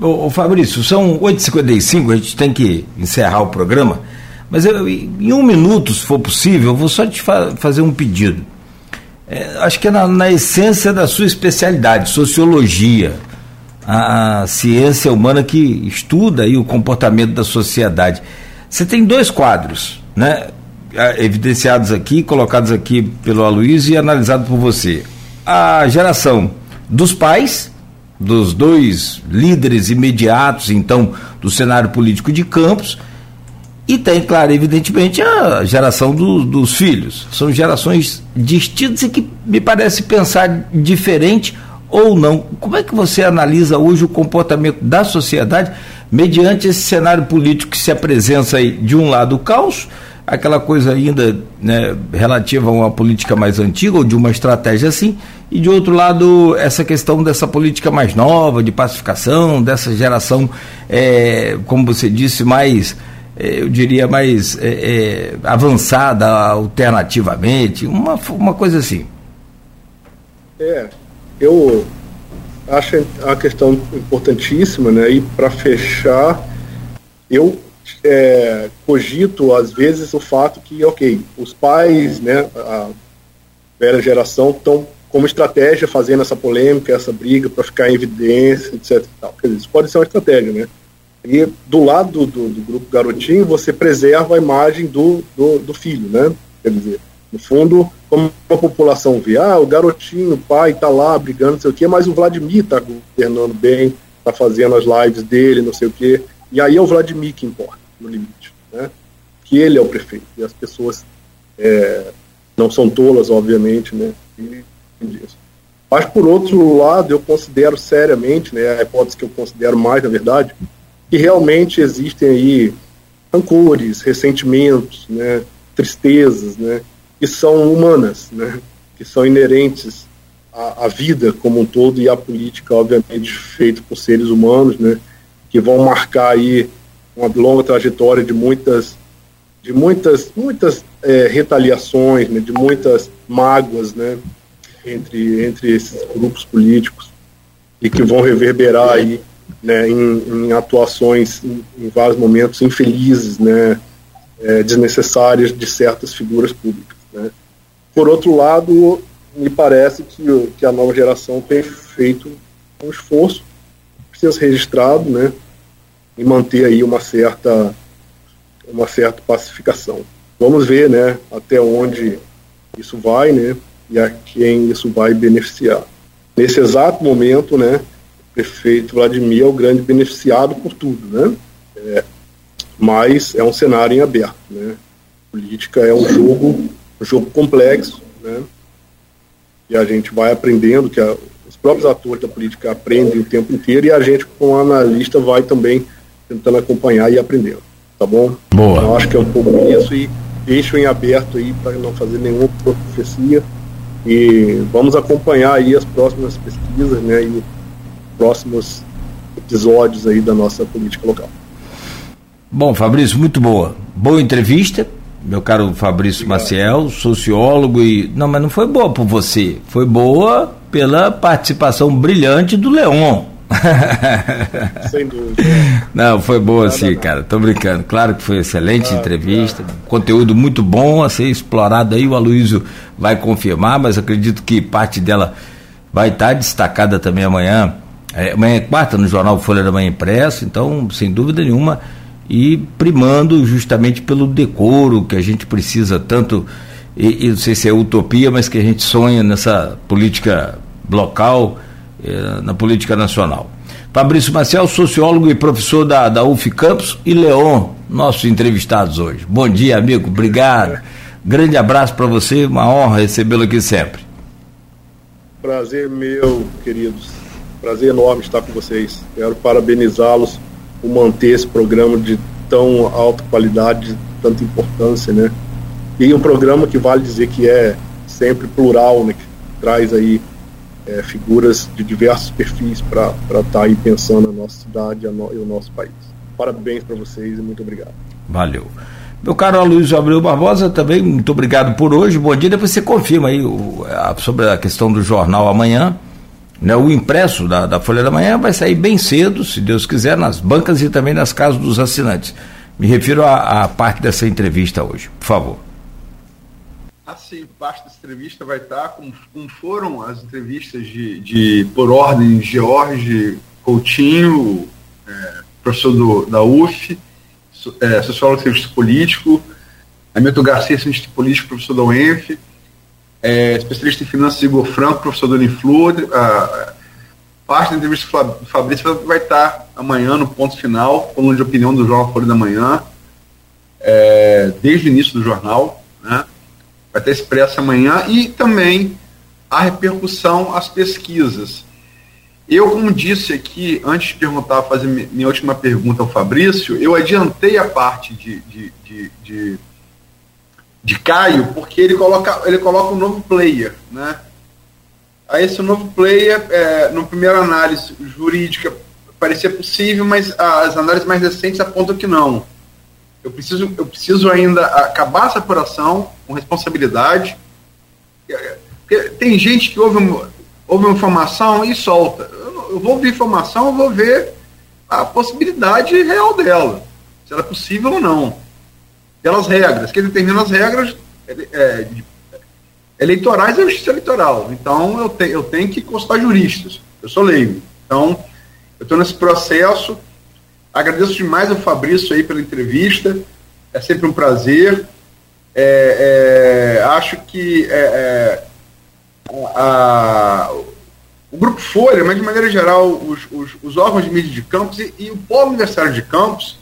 ô, Fabrício, são 8h55, a gente tem que encerrar o programa, mas eu, em um minuto, se for possível, eu vou só te fa fazer um pedido. É, acho que é na, na, essência da sua especialidade, sociologia, a, a ciência humana que estuda aí o comportamento da sociedade. Você tem dois quadros, né? evidenciados aqui, colocados aqui pelo Aloysio e analisados por você. A geração dos pais, dos dois líderes imediatos, então, do cenário político de Campos, e tem, claro, evidentemente, a geração do, dos filhos. São gerações distintas e que me parece pensar diferente ou não. Como é que você analisa hoje o comportamento da sociedade mediante esse cenário político que se apresenta aí, de um lado, o caos aquela coisa ainda né, relativa a uma política mais antiga ou de uma estratégia assim, e de outro lado essa questão dessa política mais nova, de pacificação, dessa geração, é, como você disse, mais, eu diria, mais é, é avançada alternativamente, uma, uma coisa assim. É, eu acho a questão importantíssima, né, e para fechar, eu é, cogito, às vezes, o fato que, ok, os pais, né, a velha geração, estão como estratégia fazendo essa polêmica, essa briga para ficar em evidência, etc. Quer dizer, isso pode ser uma estratégia, né? E do lado do, do grupo garotinho, você preserva a imagem do, do, do, filho, né? Quer dizer, no fundo, como a população vê, ah, o garotinho, o pai está lá brigando, não sei o quê, mas o Vladimir está governando bem, está fazendo as lives dele, não sei o quê. E aí é o Vladimir que importa no limite, né? que ele é o prefeito. E as pessoas é, não são tolas, obviamente, né? Mas, por outro lado, eu considero seriamente, né, a hipótese que eu considero mais, na verdade, que realmente existem aí rancores, ressentimentos, né, tristezas, né, que são humanas, né, que são inerentes à, à, vida como um todo e à política, obviamente, feita por seres humanos, né, que vão marcar aí uma longa trajetória de muitas de muitas muitas é, retaliações, né, de muitas mágoas, né, entre entre esses grupos políticos e que vão reverberar aí, né, em, em atuações em, em, vários momentos infelizes, né, é, desnecessárias de certas figuras públicas, né. Por outro lado, me parece que, que a nova geração tem feito um esforço, precisa ser registrado, né, e manter aí uma certa uma certa pacificação. Vamos ver, né, até onde isso vai, né, e a quem isso vai beneficiar. Nesse exato momento, né, prefeito Vladimir é o grande beneficiado por tudo, né, é, mas é um cenário em aberto, né. Política é um jogo, um jogo complexo, né, e a gente vai aprendendo que a, os próprios atores da política aprendem o tempo inteiro e a gente, como analista, vai também tentando acompanhar e aprendendo. Tá bom? Boa. Então, acho que é um pouco isso e deixo em aberto aí para não fazer nenhuma profecia. E vamos acompanhar aí as próximas pesquisas, né? E próximos episódios aí da nossa política local. Bom, Fabrício, muito boa. Boa entrevista, meu caro Fabrício Obrigado. Maciel, sociólogo e. Não, mas não foi boa por você. Foi boa pela participação brilhante do Leon. Sem dúvida. Não, foi boa sim, não, cara. Tô brincando. Claro que foi excelente entrevista. Conteúdo muito bom a ser explorado aí. O Aloysio vai confirmar, mas acredito que parte dela vai estar destacada também amanhã. É, amanhã é quarta no jornal Folha da Manhã Impresso, então, sem dúvida nenhuma, e primando justamente pelo decoro que a gente precisa tanto, e, e não sei se é utopia, mas que a gente sonha nessa política local, eh, na política nacional. Fabrício Marcel, sociólogo e professor da, da UF Campos, e Leon, nossos entrevistados hoje. Bom dia, amigo, obrigado. Grande abraço para você, uma honra recebê-lo aqui sempre. Prazer meu, queridos. Prazer enorme estar com vocês. Quero parabenizá-los por manter esse programa de tão alta qualidade, de tanta importância, né? E um programa que vale dizer que é sempre plural, né? Que traz aí é, figuras de diversos perfis para estar tá aí pensando a nossa cidade a no, e o nosso país. Parabéns para vocês e muito obrigado. Valeu. Meu caro Luiz Abreu Barbosa, também muito obrigado por hoje. Bom dia. Depois você confirma aí o, a, sobre a questão do jornal amanhã. Né, o impresso da, da Folha da Manhã vai sair bem cedo, se Deus quiser, nas bancas e também nas casas dos assinantes. Me refiro à parte dessa entrevista hoje, por favor. Assim, parte dessa entrevista vai estar como, como foram as entrevistas de, de por ordem George Coutinho, é, professor do, da UF, é, sociólogo cientista político, Hamilton Garcia, cientista político, professor da UENF, é, especialista em finanças Igor Franco, professor da Uniflor. A, parte da entrevista do Fabrício vai estar amanhã no ponto final, coluna de opinião do Jornal Folha da Manhã, é, desde o início do jornal, né? vai estar expressa amanhã, e também a repercussão às pesquisas. Eu, como disse aqui, antes de perguntar, fazer minha última pergunta ao Fabrício, eu adiantei a parte de, de, de, de, de Caio, porque ele coloca, ele coloca um novo player, né? Aí esse novo player, é, no primeira análise jurídica, parecia possível, mas as análises mais recentes apontam que não. Eu preciso, eu preciso ainda acabar essa apuração com responsabilidade. Porque tem gente que ouve, ouve uma informação e solta eu vou ouvir informação, eu vou ver a possibilidade real dela, se ela é possível ou não. Pelas regras, quem determina as regras é, é, eleitorais é a justiça eleitoral. Então eu, te, eu tenho que consultar juristas. Eu sou leigo. Então, eu estou nesse processo. Agradeço demais ao Fabrício aí pela entrevista. É sempre um prazer. É, é, acho que é, é a, o Grupo Folha, mas de maneira geral, os, os, os órgãos de mídia de campus e, e o polo universitário de campus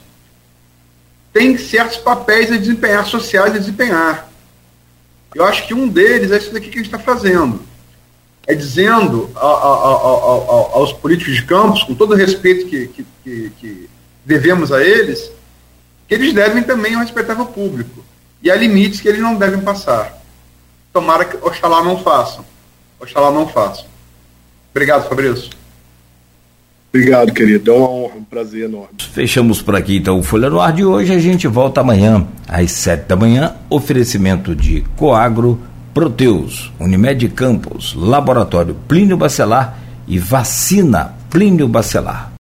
tem certos papéis a desempenhar, sociais a desempenhar. Eu acho que um deles é isso daqui que a gente está fazendo. É dizendo a, a, a, aos políticos de campus, com todo o respeito que, que, que, que devemos a eles, que eles devem também ao respeitável público. E há limites que eles não devem passar. Tomara que Oxalá não façam. Oxalá não façam. Obrigado, Fabrício. Obrigado, querido. É uma honra, um prazer enorme. Fechamos por aqui então o Folha no Ar de hoje. A gente volta amanhã às sete da manhã. Oferecimento de Coagro, Proteus, Unimed Campos, Laboratório Plínio Bacelar e Vacina Plínio Bacelar.